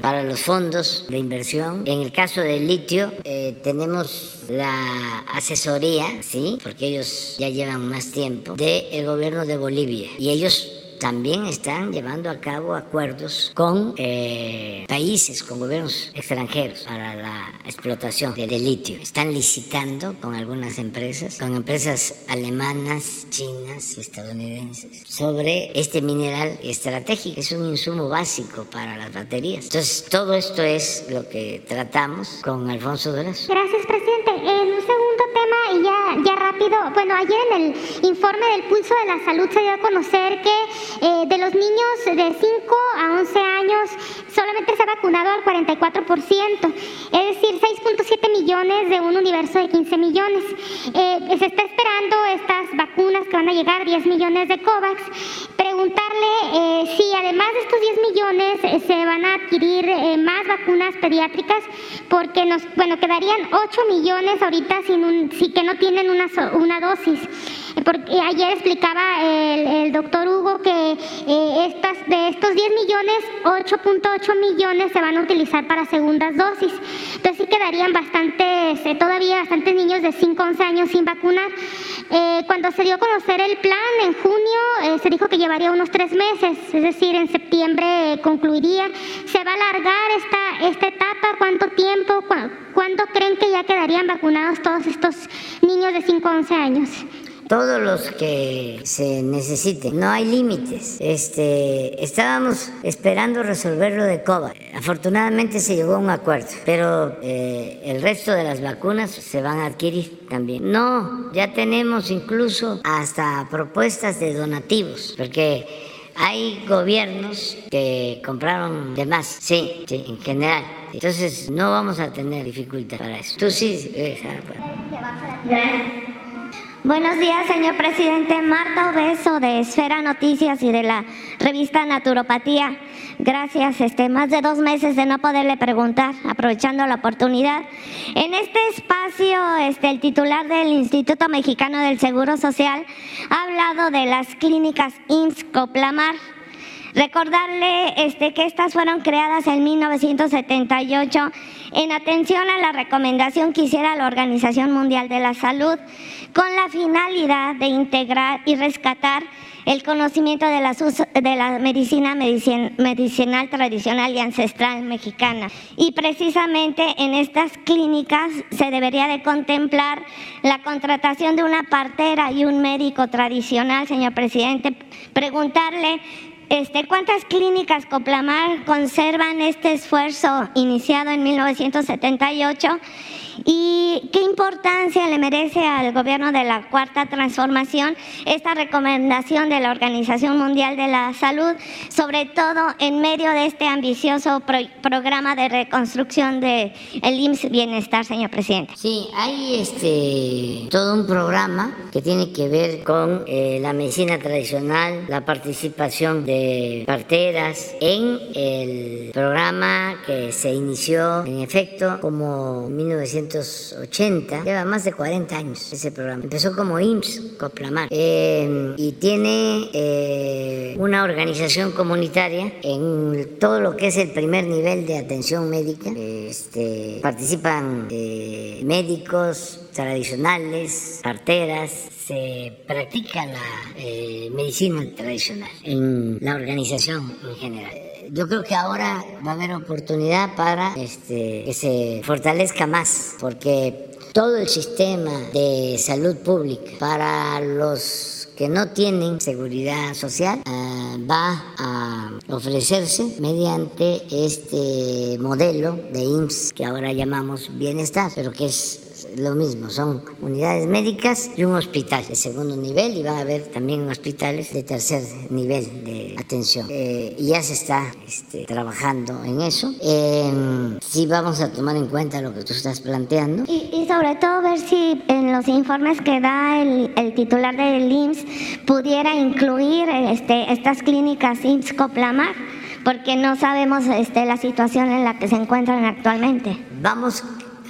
para los fondos de inversión en el caso del litio, eh, tenemos la asesoría, ¿sí? Porque ellos ya llevan más tiempo, del gobierno de Bolivia. Y ellos también están llevando a cabo acuerdos con eh, países, con gobiernos extranjeros para la explotación del litio. Están licitando con algunas empresas, con empresas alemanas, chinas y estadounidenses, sobre este mineral estratégico. Es un insumo básico para las baterías. Entonces, todo esto es lo que tratamos con Alfonso Durazo. Gracias, presidente. En un segundo tema, y ya, ya rápido, bueno, ayer en el informe del pulso de la salud se dio a conocer que eh, de los niños de 5 a 11 años solamente se ha vacunado al 44%, es decir, 6.7 millones de un universo de 15 millones. Eh, se está esperando estas vacunas que van a llegar, 10 millones de COVAX. Preguntarle eh, si además de estos 10 millones se van a adquirir más vacunas pediátricas, porque nos, bueno, quedarían 8 millones ahorita sin un, si que no tienen una, una dosis. Porque ayer explicaba el, doctor Hugo que eh, estas, de estos 10 millones, 8.8 millones se van a utilizar para segundas dosis. Entonces sí quedarían bastantes, eh, todavía bastantes niños de 5 11 años sin vacunar. Eh, cuando se dio a conocer el plan en junio, se dijo que llevaría unos tres meses, es decir, en septiembre concluiría. ¿Se va a alargar esta, esta etapa? ¿Cuánto tiempo? ¿Cuándo creen que ya quedarían vacunados todos estos niños de 5 a 11 años? Todos los que se necesiten. No hay límites. Este, estábamos esperando resolver lo de COVA. Afortunadamente se llegó a un acuerdo, pero eh, el resto de las vacunas se van a adquirir también. No, ya tenemos incluso hasta propuestas de donativos, porque hay gobiernos que compraron de más, sí, sí, en general. Entonces no vamos a tener dificultad para eso. Tú sí. Eh, Buenos días, señor presidente. Marta Obeso de Esfera Noticias y de la revista Naturopatía. Gracias, este, más de dos meses de no poderle preguntar, aprovechando la oportunidad. En este espacio, este, el titular del Instituto Mexicano del Seguro Social ha hablado de las clínicas IMSS Coplamar Recordarle este, que estas fueron creadas en 1978 en atención a la recomendación que hiciera la Organización Mundial de la Salud con la finalidad de integrar y rescatar el conocimiento de la, de la medicina medicinal tradicional y ancestral mexicana. Y precisamente en estas clínicas se debería de contemplar la contratación de una partera y un médico tradicional, señor presidente. Preguntarle este, ¿Cuántas clínicas Coplamar conservan este esfuerzo iniciado en 1978? ¿Y qué importancia le merece al gobierno de la Cuarta Transformación esta recomendación de la Organización Mundial de la Salud, sobre todo en medio de este ambicioso programa de reconstrucción del el IMSS Bienestar, señor presidente? Sí, hay este, todo un programa que tiene que ver con eh, la medicina tradicional, la participación de parteras en el programa que se inició en efecto como 1900 1980, lleva más de 40 años ese programa. Empezó como IMSS, Coplamar, eh, y tiene eh, una organización comunitaria en todo lo que es el primer nivel de atención médica. Este, participan eh, médicos tradicionales, parteras, se practica la medicina tradicional en la organización en general yo creo que ahora va a haber oportunidad para este, que se fortalezca más, porque todo el sistema de salud pública para los que no tienen seguridad social eh, va a ofrecerse mediante este modelo de IMSS que ahora llamamos bienestar, pero que es lo mismo, son unidades médicas y un hospital de segundo nivel y va a haber también hospitales de tercer nivel de atención. Eh, y ya se está este, trabajando en eso. Eh, sí vamos a tomar en cuenta lo que tú estás planteando. Y, sobre todo ver si en los informes que da el, el titular del IMSS pudiera incluir este, estas clínicas IMSS Coplamar porque no sabemos este, la situación en la que se encuentran actualmente. Vamos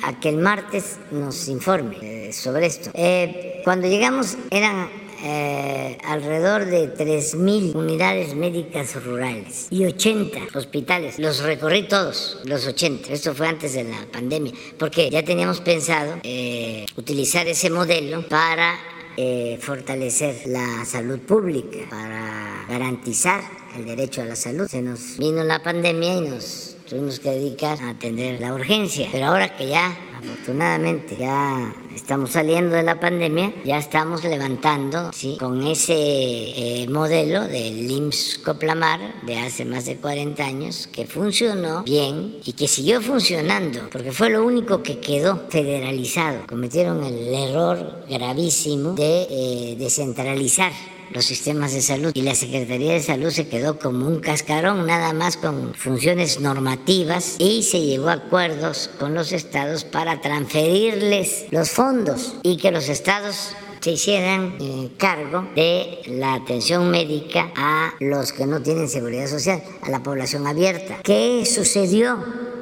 a que el martes nos informe eh, sobre esto. Eh, cuando llegamos eran eh, alrededor de 3.000 unidades médicas rurales y 80 hospitales. Los recorrí todos, los 80. Esto fue antes de la pandemia, porque ya teníamos pensado utilizar ese modelo para fortalecer la salud pública, para garantizar el derecho a la salud. Se nos vino la pandemia y nos tuvimos que dedicar a atender la urgencia. Pero ahora que ya afortunadamente ya estamos saliendo de la pandemia, ya estamos levantando ¿sí? con ese eh, modelo del IMSS Coplamar de hace más de 40 años que funcionó bien y que siguió funcionando porque fue lo único que quedó federalizado. Cometieron el error gravísimo de eh, descentralizar los sistemas de salud y la Secretaría de Salud se quedó como un cascarón nada más con funciones normativas y se llegó a acuerdos con los estados para transferirles los fondos y que los estados se hicieran eh, cargo de la atención médica a los que no tienen seguridad social, a la población abierta. ¿Qué sucedió?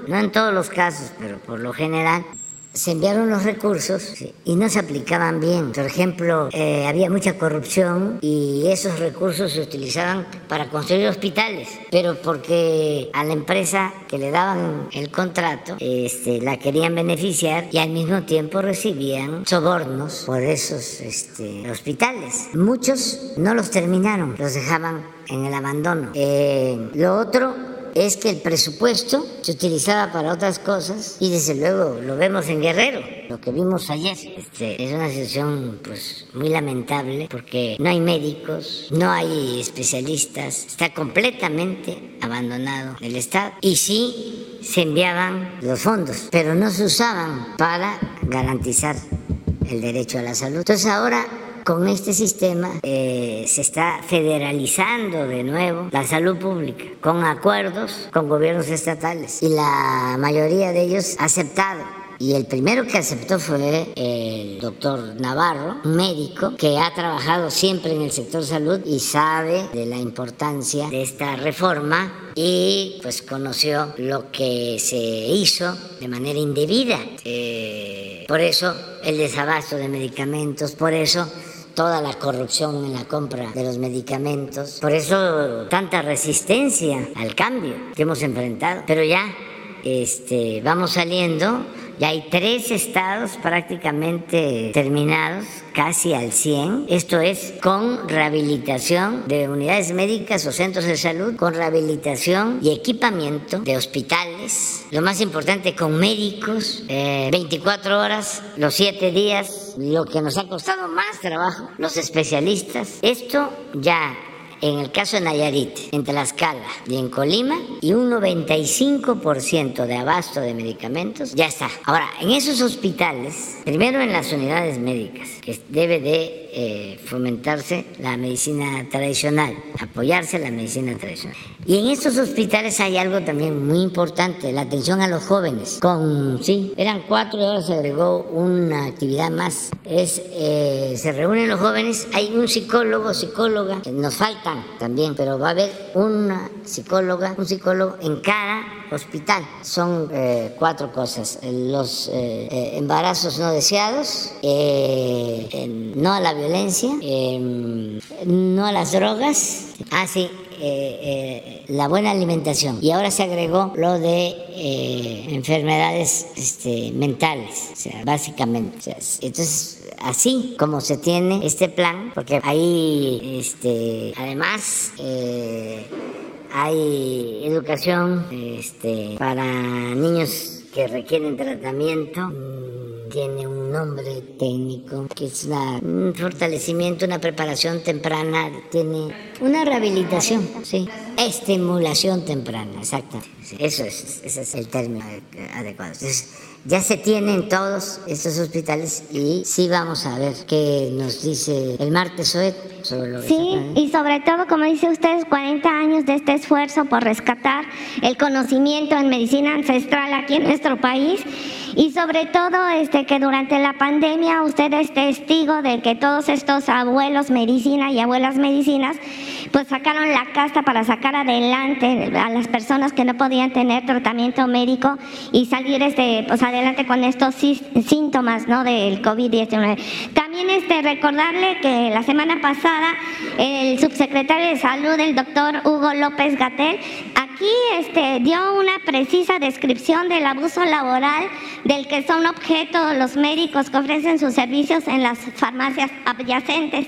No en todos los casos, pero por lo general, se enviaron los recursos y no se aplicaban bien. Por ejemplo, eh, había mucha corrupción y esos recursos se utilizaban para construir hospitales, pero porque a la empresa que le daban el contrato este, la querían beneficiar y al mismo tiempo recibían sobornos por esos este, hospitales. Muchos no los terminaron, los dejaban en el abandono. Eh, lo otro es que el presupuesto se utilizaba para otras cosas y desde luego lo vemos en Guerrero, lo que vimos ayer. Este, es una situación pues muy lamentable porque no hay médicos, no hay especialistas, está completamente abandonado el Estado y sí se enviaban los fondos, pero no se usaban para garantizar el derecho a la salud. Entonces ahora con este sistema eh, se está federalizando de nuevo la salud pública con acuerdos con gobiernos estatales y la mayoría de ellos aceptado y el primero que aceptó fue el doctor Navarro, médico que ha trabajado siempre en el sector salud y sabe de la importancia de esta reforma y pues conoció lo que se hizo de manera indebida. Eh, por eso el desabasto de medicamentos, por eso toda la corrupción en la compra de los medicamentos. Por eso tanta resistencia al cambio que hemos enfrentado. Pero ya este, vamos saliendo ya hay tres estados prácticamente terminados, casi al 100. Esto es con rehabilitación de unidades médicas o centros de salud, con rehabilitación y equipamiento de hospitales. Lo más importante, con médicos, 24 eh, horas, los 7 días, lo que nos ha costado más trabajo, los especialistas. Esto ya en el caso de Nayarit, en Tlaxcala y en Colima, y un 95% de abasto de medicamentos ya está. Ahora, en esos hospitales, primero en las unidades médicas, que debe de eh, fomentarse la medicina tradicional, apoyarse la medicina tradicional. Y en estos hospitales hay algo también muy importante, la atención a los jóvenes. Con, sí, eran cuatro y ahora se agregó una actividad más. Es, eh, se reúnen los jóvenes, hay un psicólogo, psicóloga, nos también, pero va a haber una psicóloga, un psicólogo en cada hospital. Son eh, cuatro cosas. Los embarazos no deseados, no a la violencia, em, no a las drogas, ah, sí, eh, eh, la buena alimentación. Y ahora se agregó lo de eh, enfermedades este, mentales, básicamente. entonces, así como se tiene este plan, porque ahí, este, además, hay educación este, para niños que requieren tratamiento tiene un nombre técnico, que es un fortalecimiento, una preparación temprana, tiene una rehabilitación, sí, estimulación temprana, exactamente. Eso es, es el término adecuado. Ya se tienen todos estos hospitales y sí vamos a ver qué nos dice el martes hoy Sí, y sobre todo, como dice usted, 40 años de este esfuerzo por rescatar el conocimiento en medicina ancestral aquí en nuestro país y sobre todo este que durante la pandemia usted es testigo de que todos estos abuelos medicina y abuelas medicinas pues sacaron la casta para sacar adelante a las personas que no podían tener tratamiento médico y salir este, pues, adelante con estos síntomas ¿no? del COVID-19. También este, recordarle que la semana pasada el subsecretario de Salud, el doctor Hugo López Gatel, aquí este, dio una precisa descripción del abuso laboral del que son objeto los médicos que ofrecen sus servicios en las farmacias adyacentes.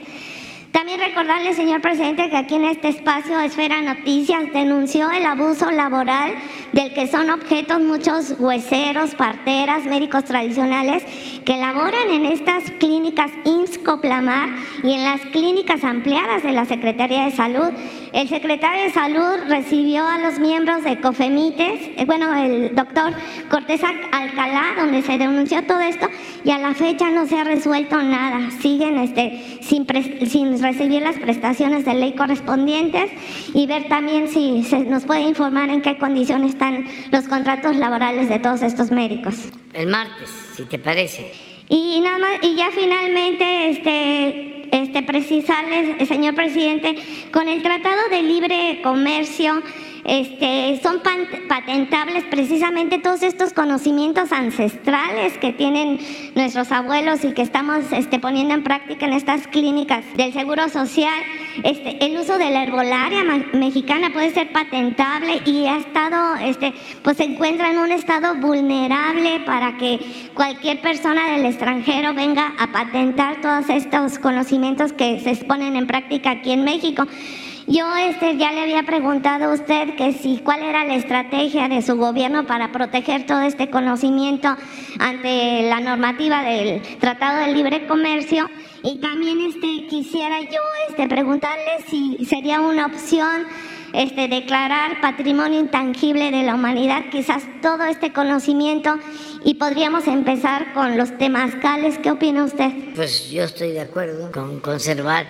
También recordarle, señor presidente, que aquí en este espacio Esfera Noticias denunció el abuso laboral del que son objetos muchos hueseros, parteras, médicos tradicionales que laboran en estas clínicas IMSS Coplamar y en las clínicas ampliadas de la Secretaría de Salud. El secretario de Salud recibió a los miembros de COFEMITES, eh, bueno, el doctor Cortés Alcalá, donde se denunció todo esto y a la fecha no se ha resuelto nada. Siguen este, sin, sin recibir las prestaciones de ley correspondientes y ver también si se nos puede informar en qué condiciones están los contratos laborales de todos estos médicos. El martes, si te parece. Y nada más, y ya finalmente, este, este precisarles, señor presidente, con el Tratado de Libre Comercio este, son patentables precisamente todos estos conocimientos ancestrales que tienen nuestros abuelos y que estamos este, poniendo en práctica en estas clínicas del Seguro Social. Este, el uso de la herbolaria mexicana puede ser patentable y ha estado, este, pues se encuentra en un estado vulnerable para que cualquier persona del extranjero venga a patentar todos estos conocimientos que se ponen en práctica aquí en México. Yo este, ya le había preguntado a usted que si cuál era la estrategia de su gobierno para proteger todo este conocimiento ante la normativa del Tratado de Libre Comercio y también este, quisiera yo este, preguntarle si sería una opción este, declarar patrimonio intangible de la humanidad, quizás todo este conocimiento y podríamos empezar con los temazcales. ¿Qué opina usted? Pues yo estoy de acuerdo con conservar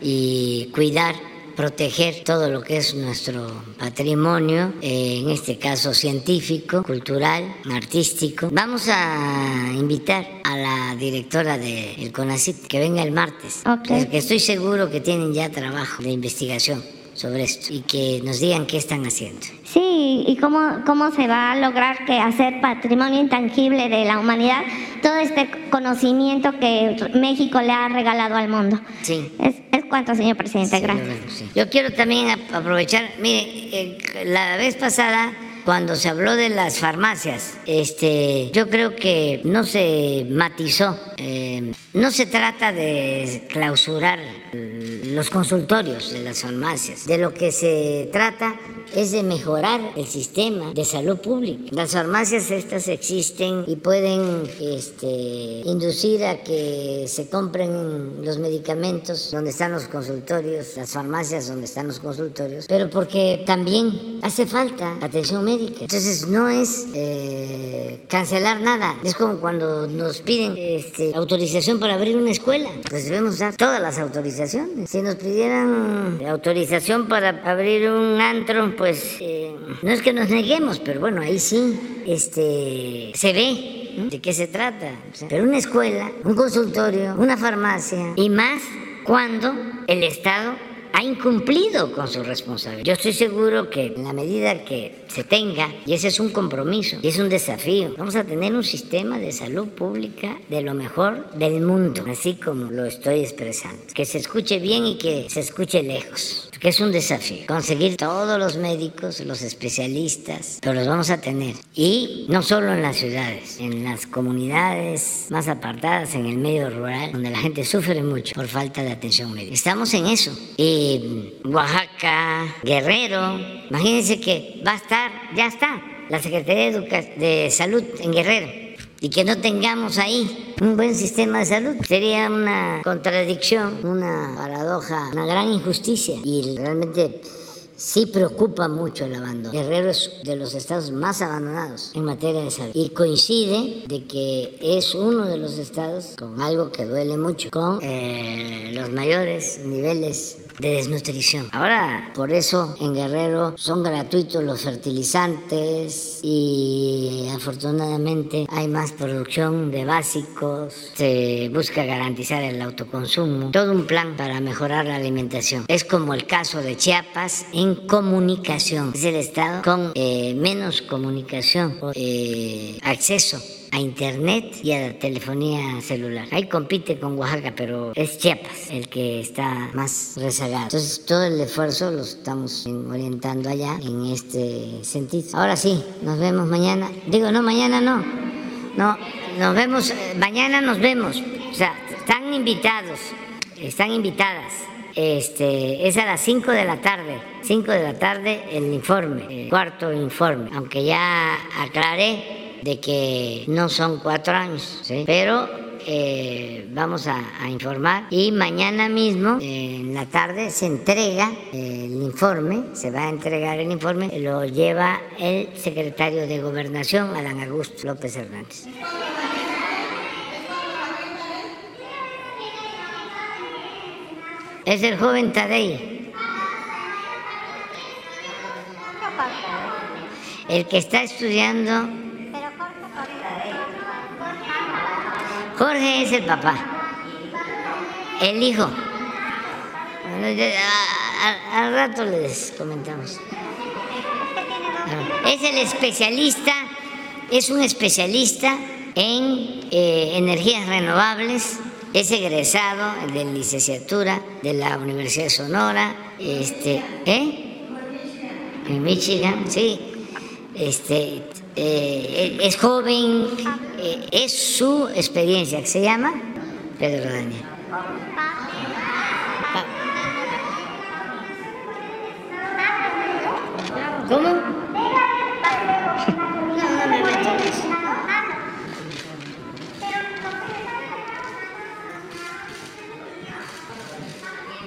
y cuidar proteger todo lo que es nuestro patrimonio, eh, en este caso científico, cultural, artístico. Vamos a invitar a la directora del CONACIT que venga el martes, porque estoy seguro que tienen ya trabajo de investigación sobre esto y que nos digan qué están haciendo. Sí, y cómo, cómo se va a lograr que hacer patrimonio intangible de la humanidad todo este conocimiento que México le ha regalado al mundo. Sí. Es, es cuanto, señor presidente. Gracias. Yo quiero también aprovechar, mire, eh, la vez pasada cuando se habló de las farmacias, este, yo creo que no se matizó. Eh, no se trata de clausurar los consultorios de las farmacias. De lo que se trata es de mejorar el sistema de salud pública. Las farmacias estas existen y pueden este, inducir a que se compren los medicamentos donde están los consultorios, las farmacias donde están los consultorios, pero porque también hace falta atención médica. Entonces no es eh, cancelar nada. Es como cuando nos piden este, autorización para abrir una escuela. Pues debemos dar todas las autorizaciones. Si nos pidieran autorización para abrir un antro, pues eh, no es que nos neguemos, pero bueno, ahí sí este, se ve de qué se trata. pero una escuela, un consultorio, una farmacia y más cuando el Estado ha incumplido con su responsabilidad. Yo estoy seguro que en la medida que se tenga, y ese es un compromiso, y es un desafío, vamos a tener un sistema de salud pública de lo mejor del mundo, así como lo estoy expresando. Que se escuche bien y que se escuche lejos que es un desafío. Conseguir todos los médicos, los especialistas, pero los vamos a tener. Y no solo en las ciudades, en las comunidades más apartadas, en el medio rural, donde la gente sufre mucho por falta de atención médica. Estamos en eso. Y Oaxaca, Guerrero. Imagínense que va a estar, ya está, la Secretaría de, Salud en Guerrero y que no tengamos ahí un buen sistema de salud. Sería una contradicción, una paradoja, una gran injusticia y realmente sí preocupa mucho el abandono. Guerrero es de los estados más abandonados en materia de salud y coincide de que es uno de los estados con algo que duele mucho, con eh, los mayores niveles de desnutrición. Ahora, por eso en Guerrero son gratuitos los fertilizantes y afortunadamente hay más producción de básicos, se busca garantizar el autoconsumo, todo un plan para mejorar la alimentación. Es como el caso de Chiapas en comunicación, es el estado con eh, menos comunicación, eh, acceso a internet y a la telefonía celular. Ahí compite con Oaxaca, pero es Chiapas el que está más rezagado. Entonces todo el esfuerzo lo estamos orientando allá en este sentido. Ahora sí, nos vemos mañana. Digo, no, mañana no. No, nos vemos, eh, mañana nos vemos. O sea, están invitados, están invitadas. Este, es a las 5 de la tarde, 5 de la tarde el informe, el cuarto informe, aunque ya aclaré de que no son cuatro años, pero eh, vamos a, informar y mañana mismo en la tarde se entrega el informe, se va a entregar el informe, lo lleva el secretario de Gobernación, Adán Augusto López Hernández. Es el joven Tadei. El que está estudiando. Jorge es el papá. El hijo. al rato les comentamos. Es el especialista, es un especialista en eh, energías renovables es egresado de licenciatura de la Universidad de Sonora, este, ¿eh? En Michigan, sí. Este, eh, es joven, eh, es su experiencia, que se llama Pedro Daniel. ¿Cómo?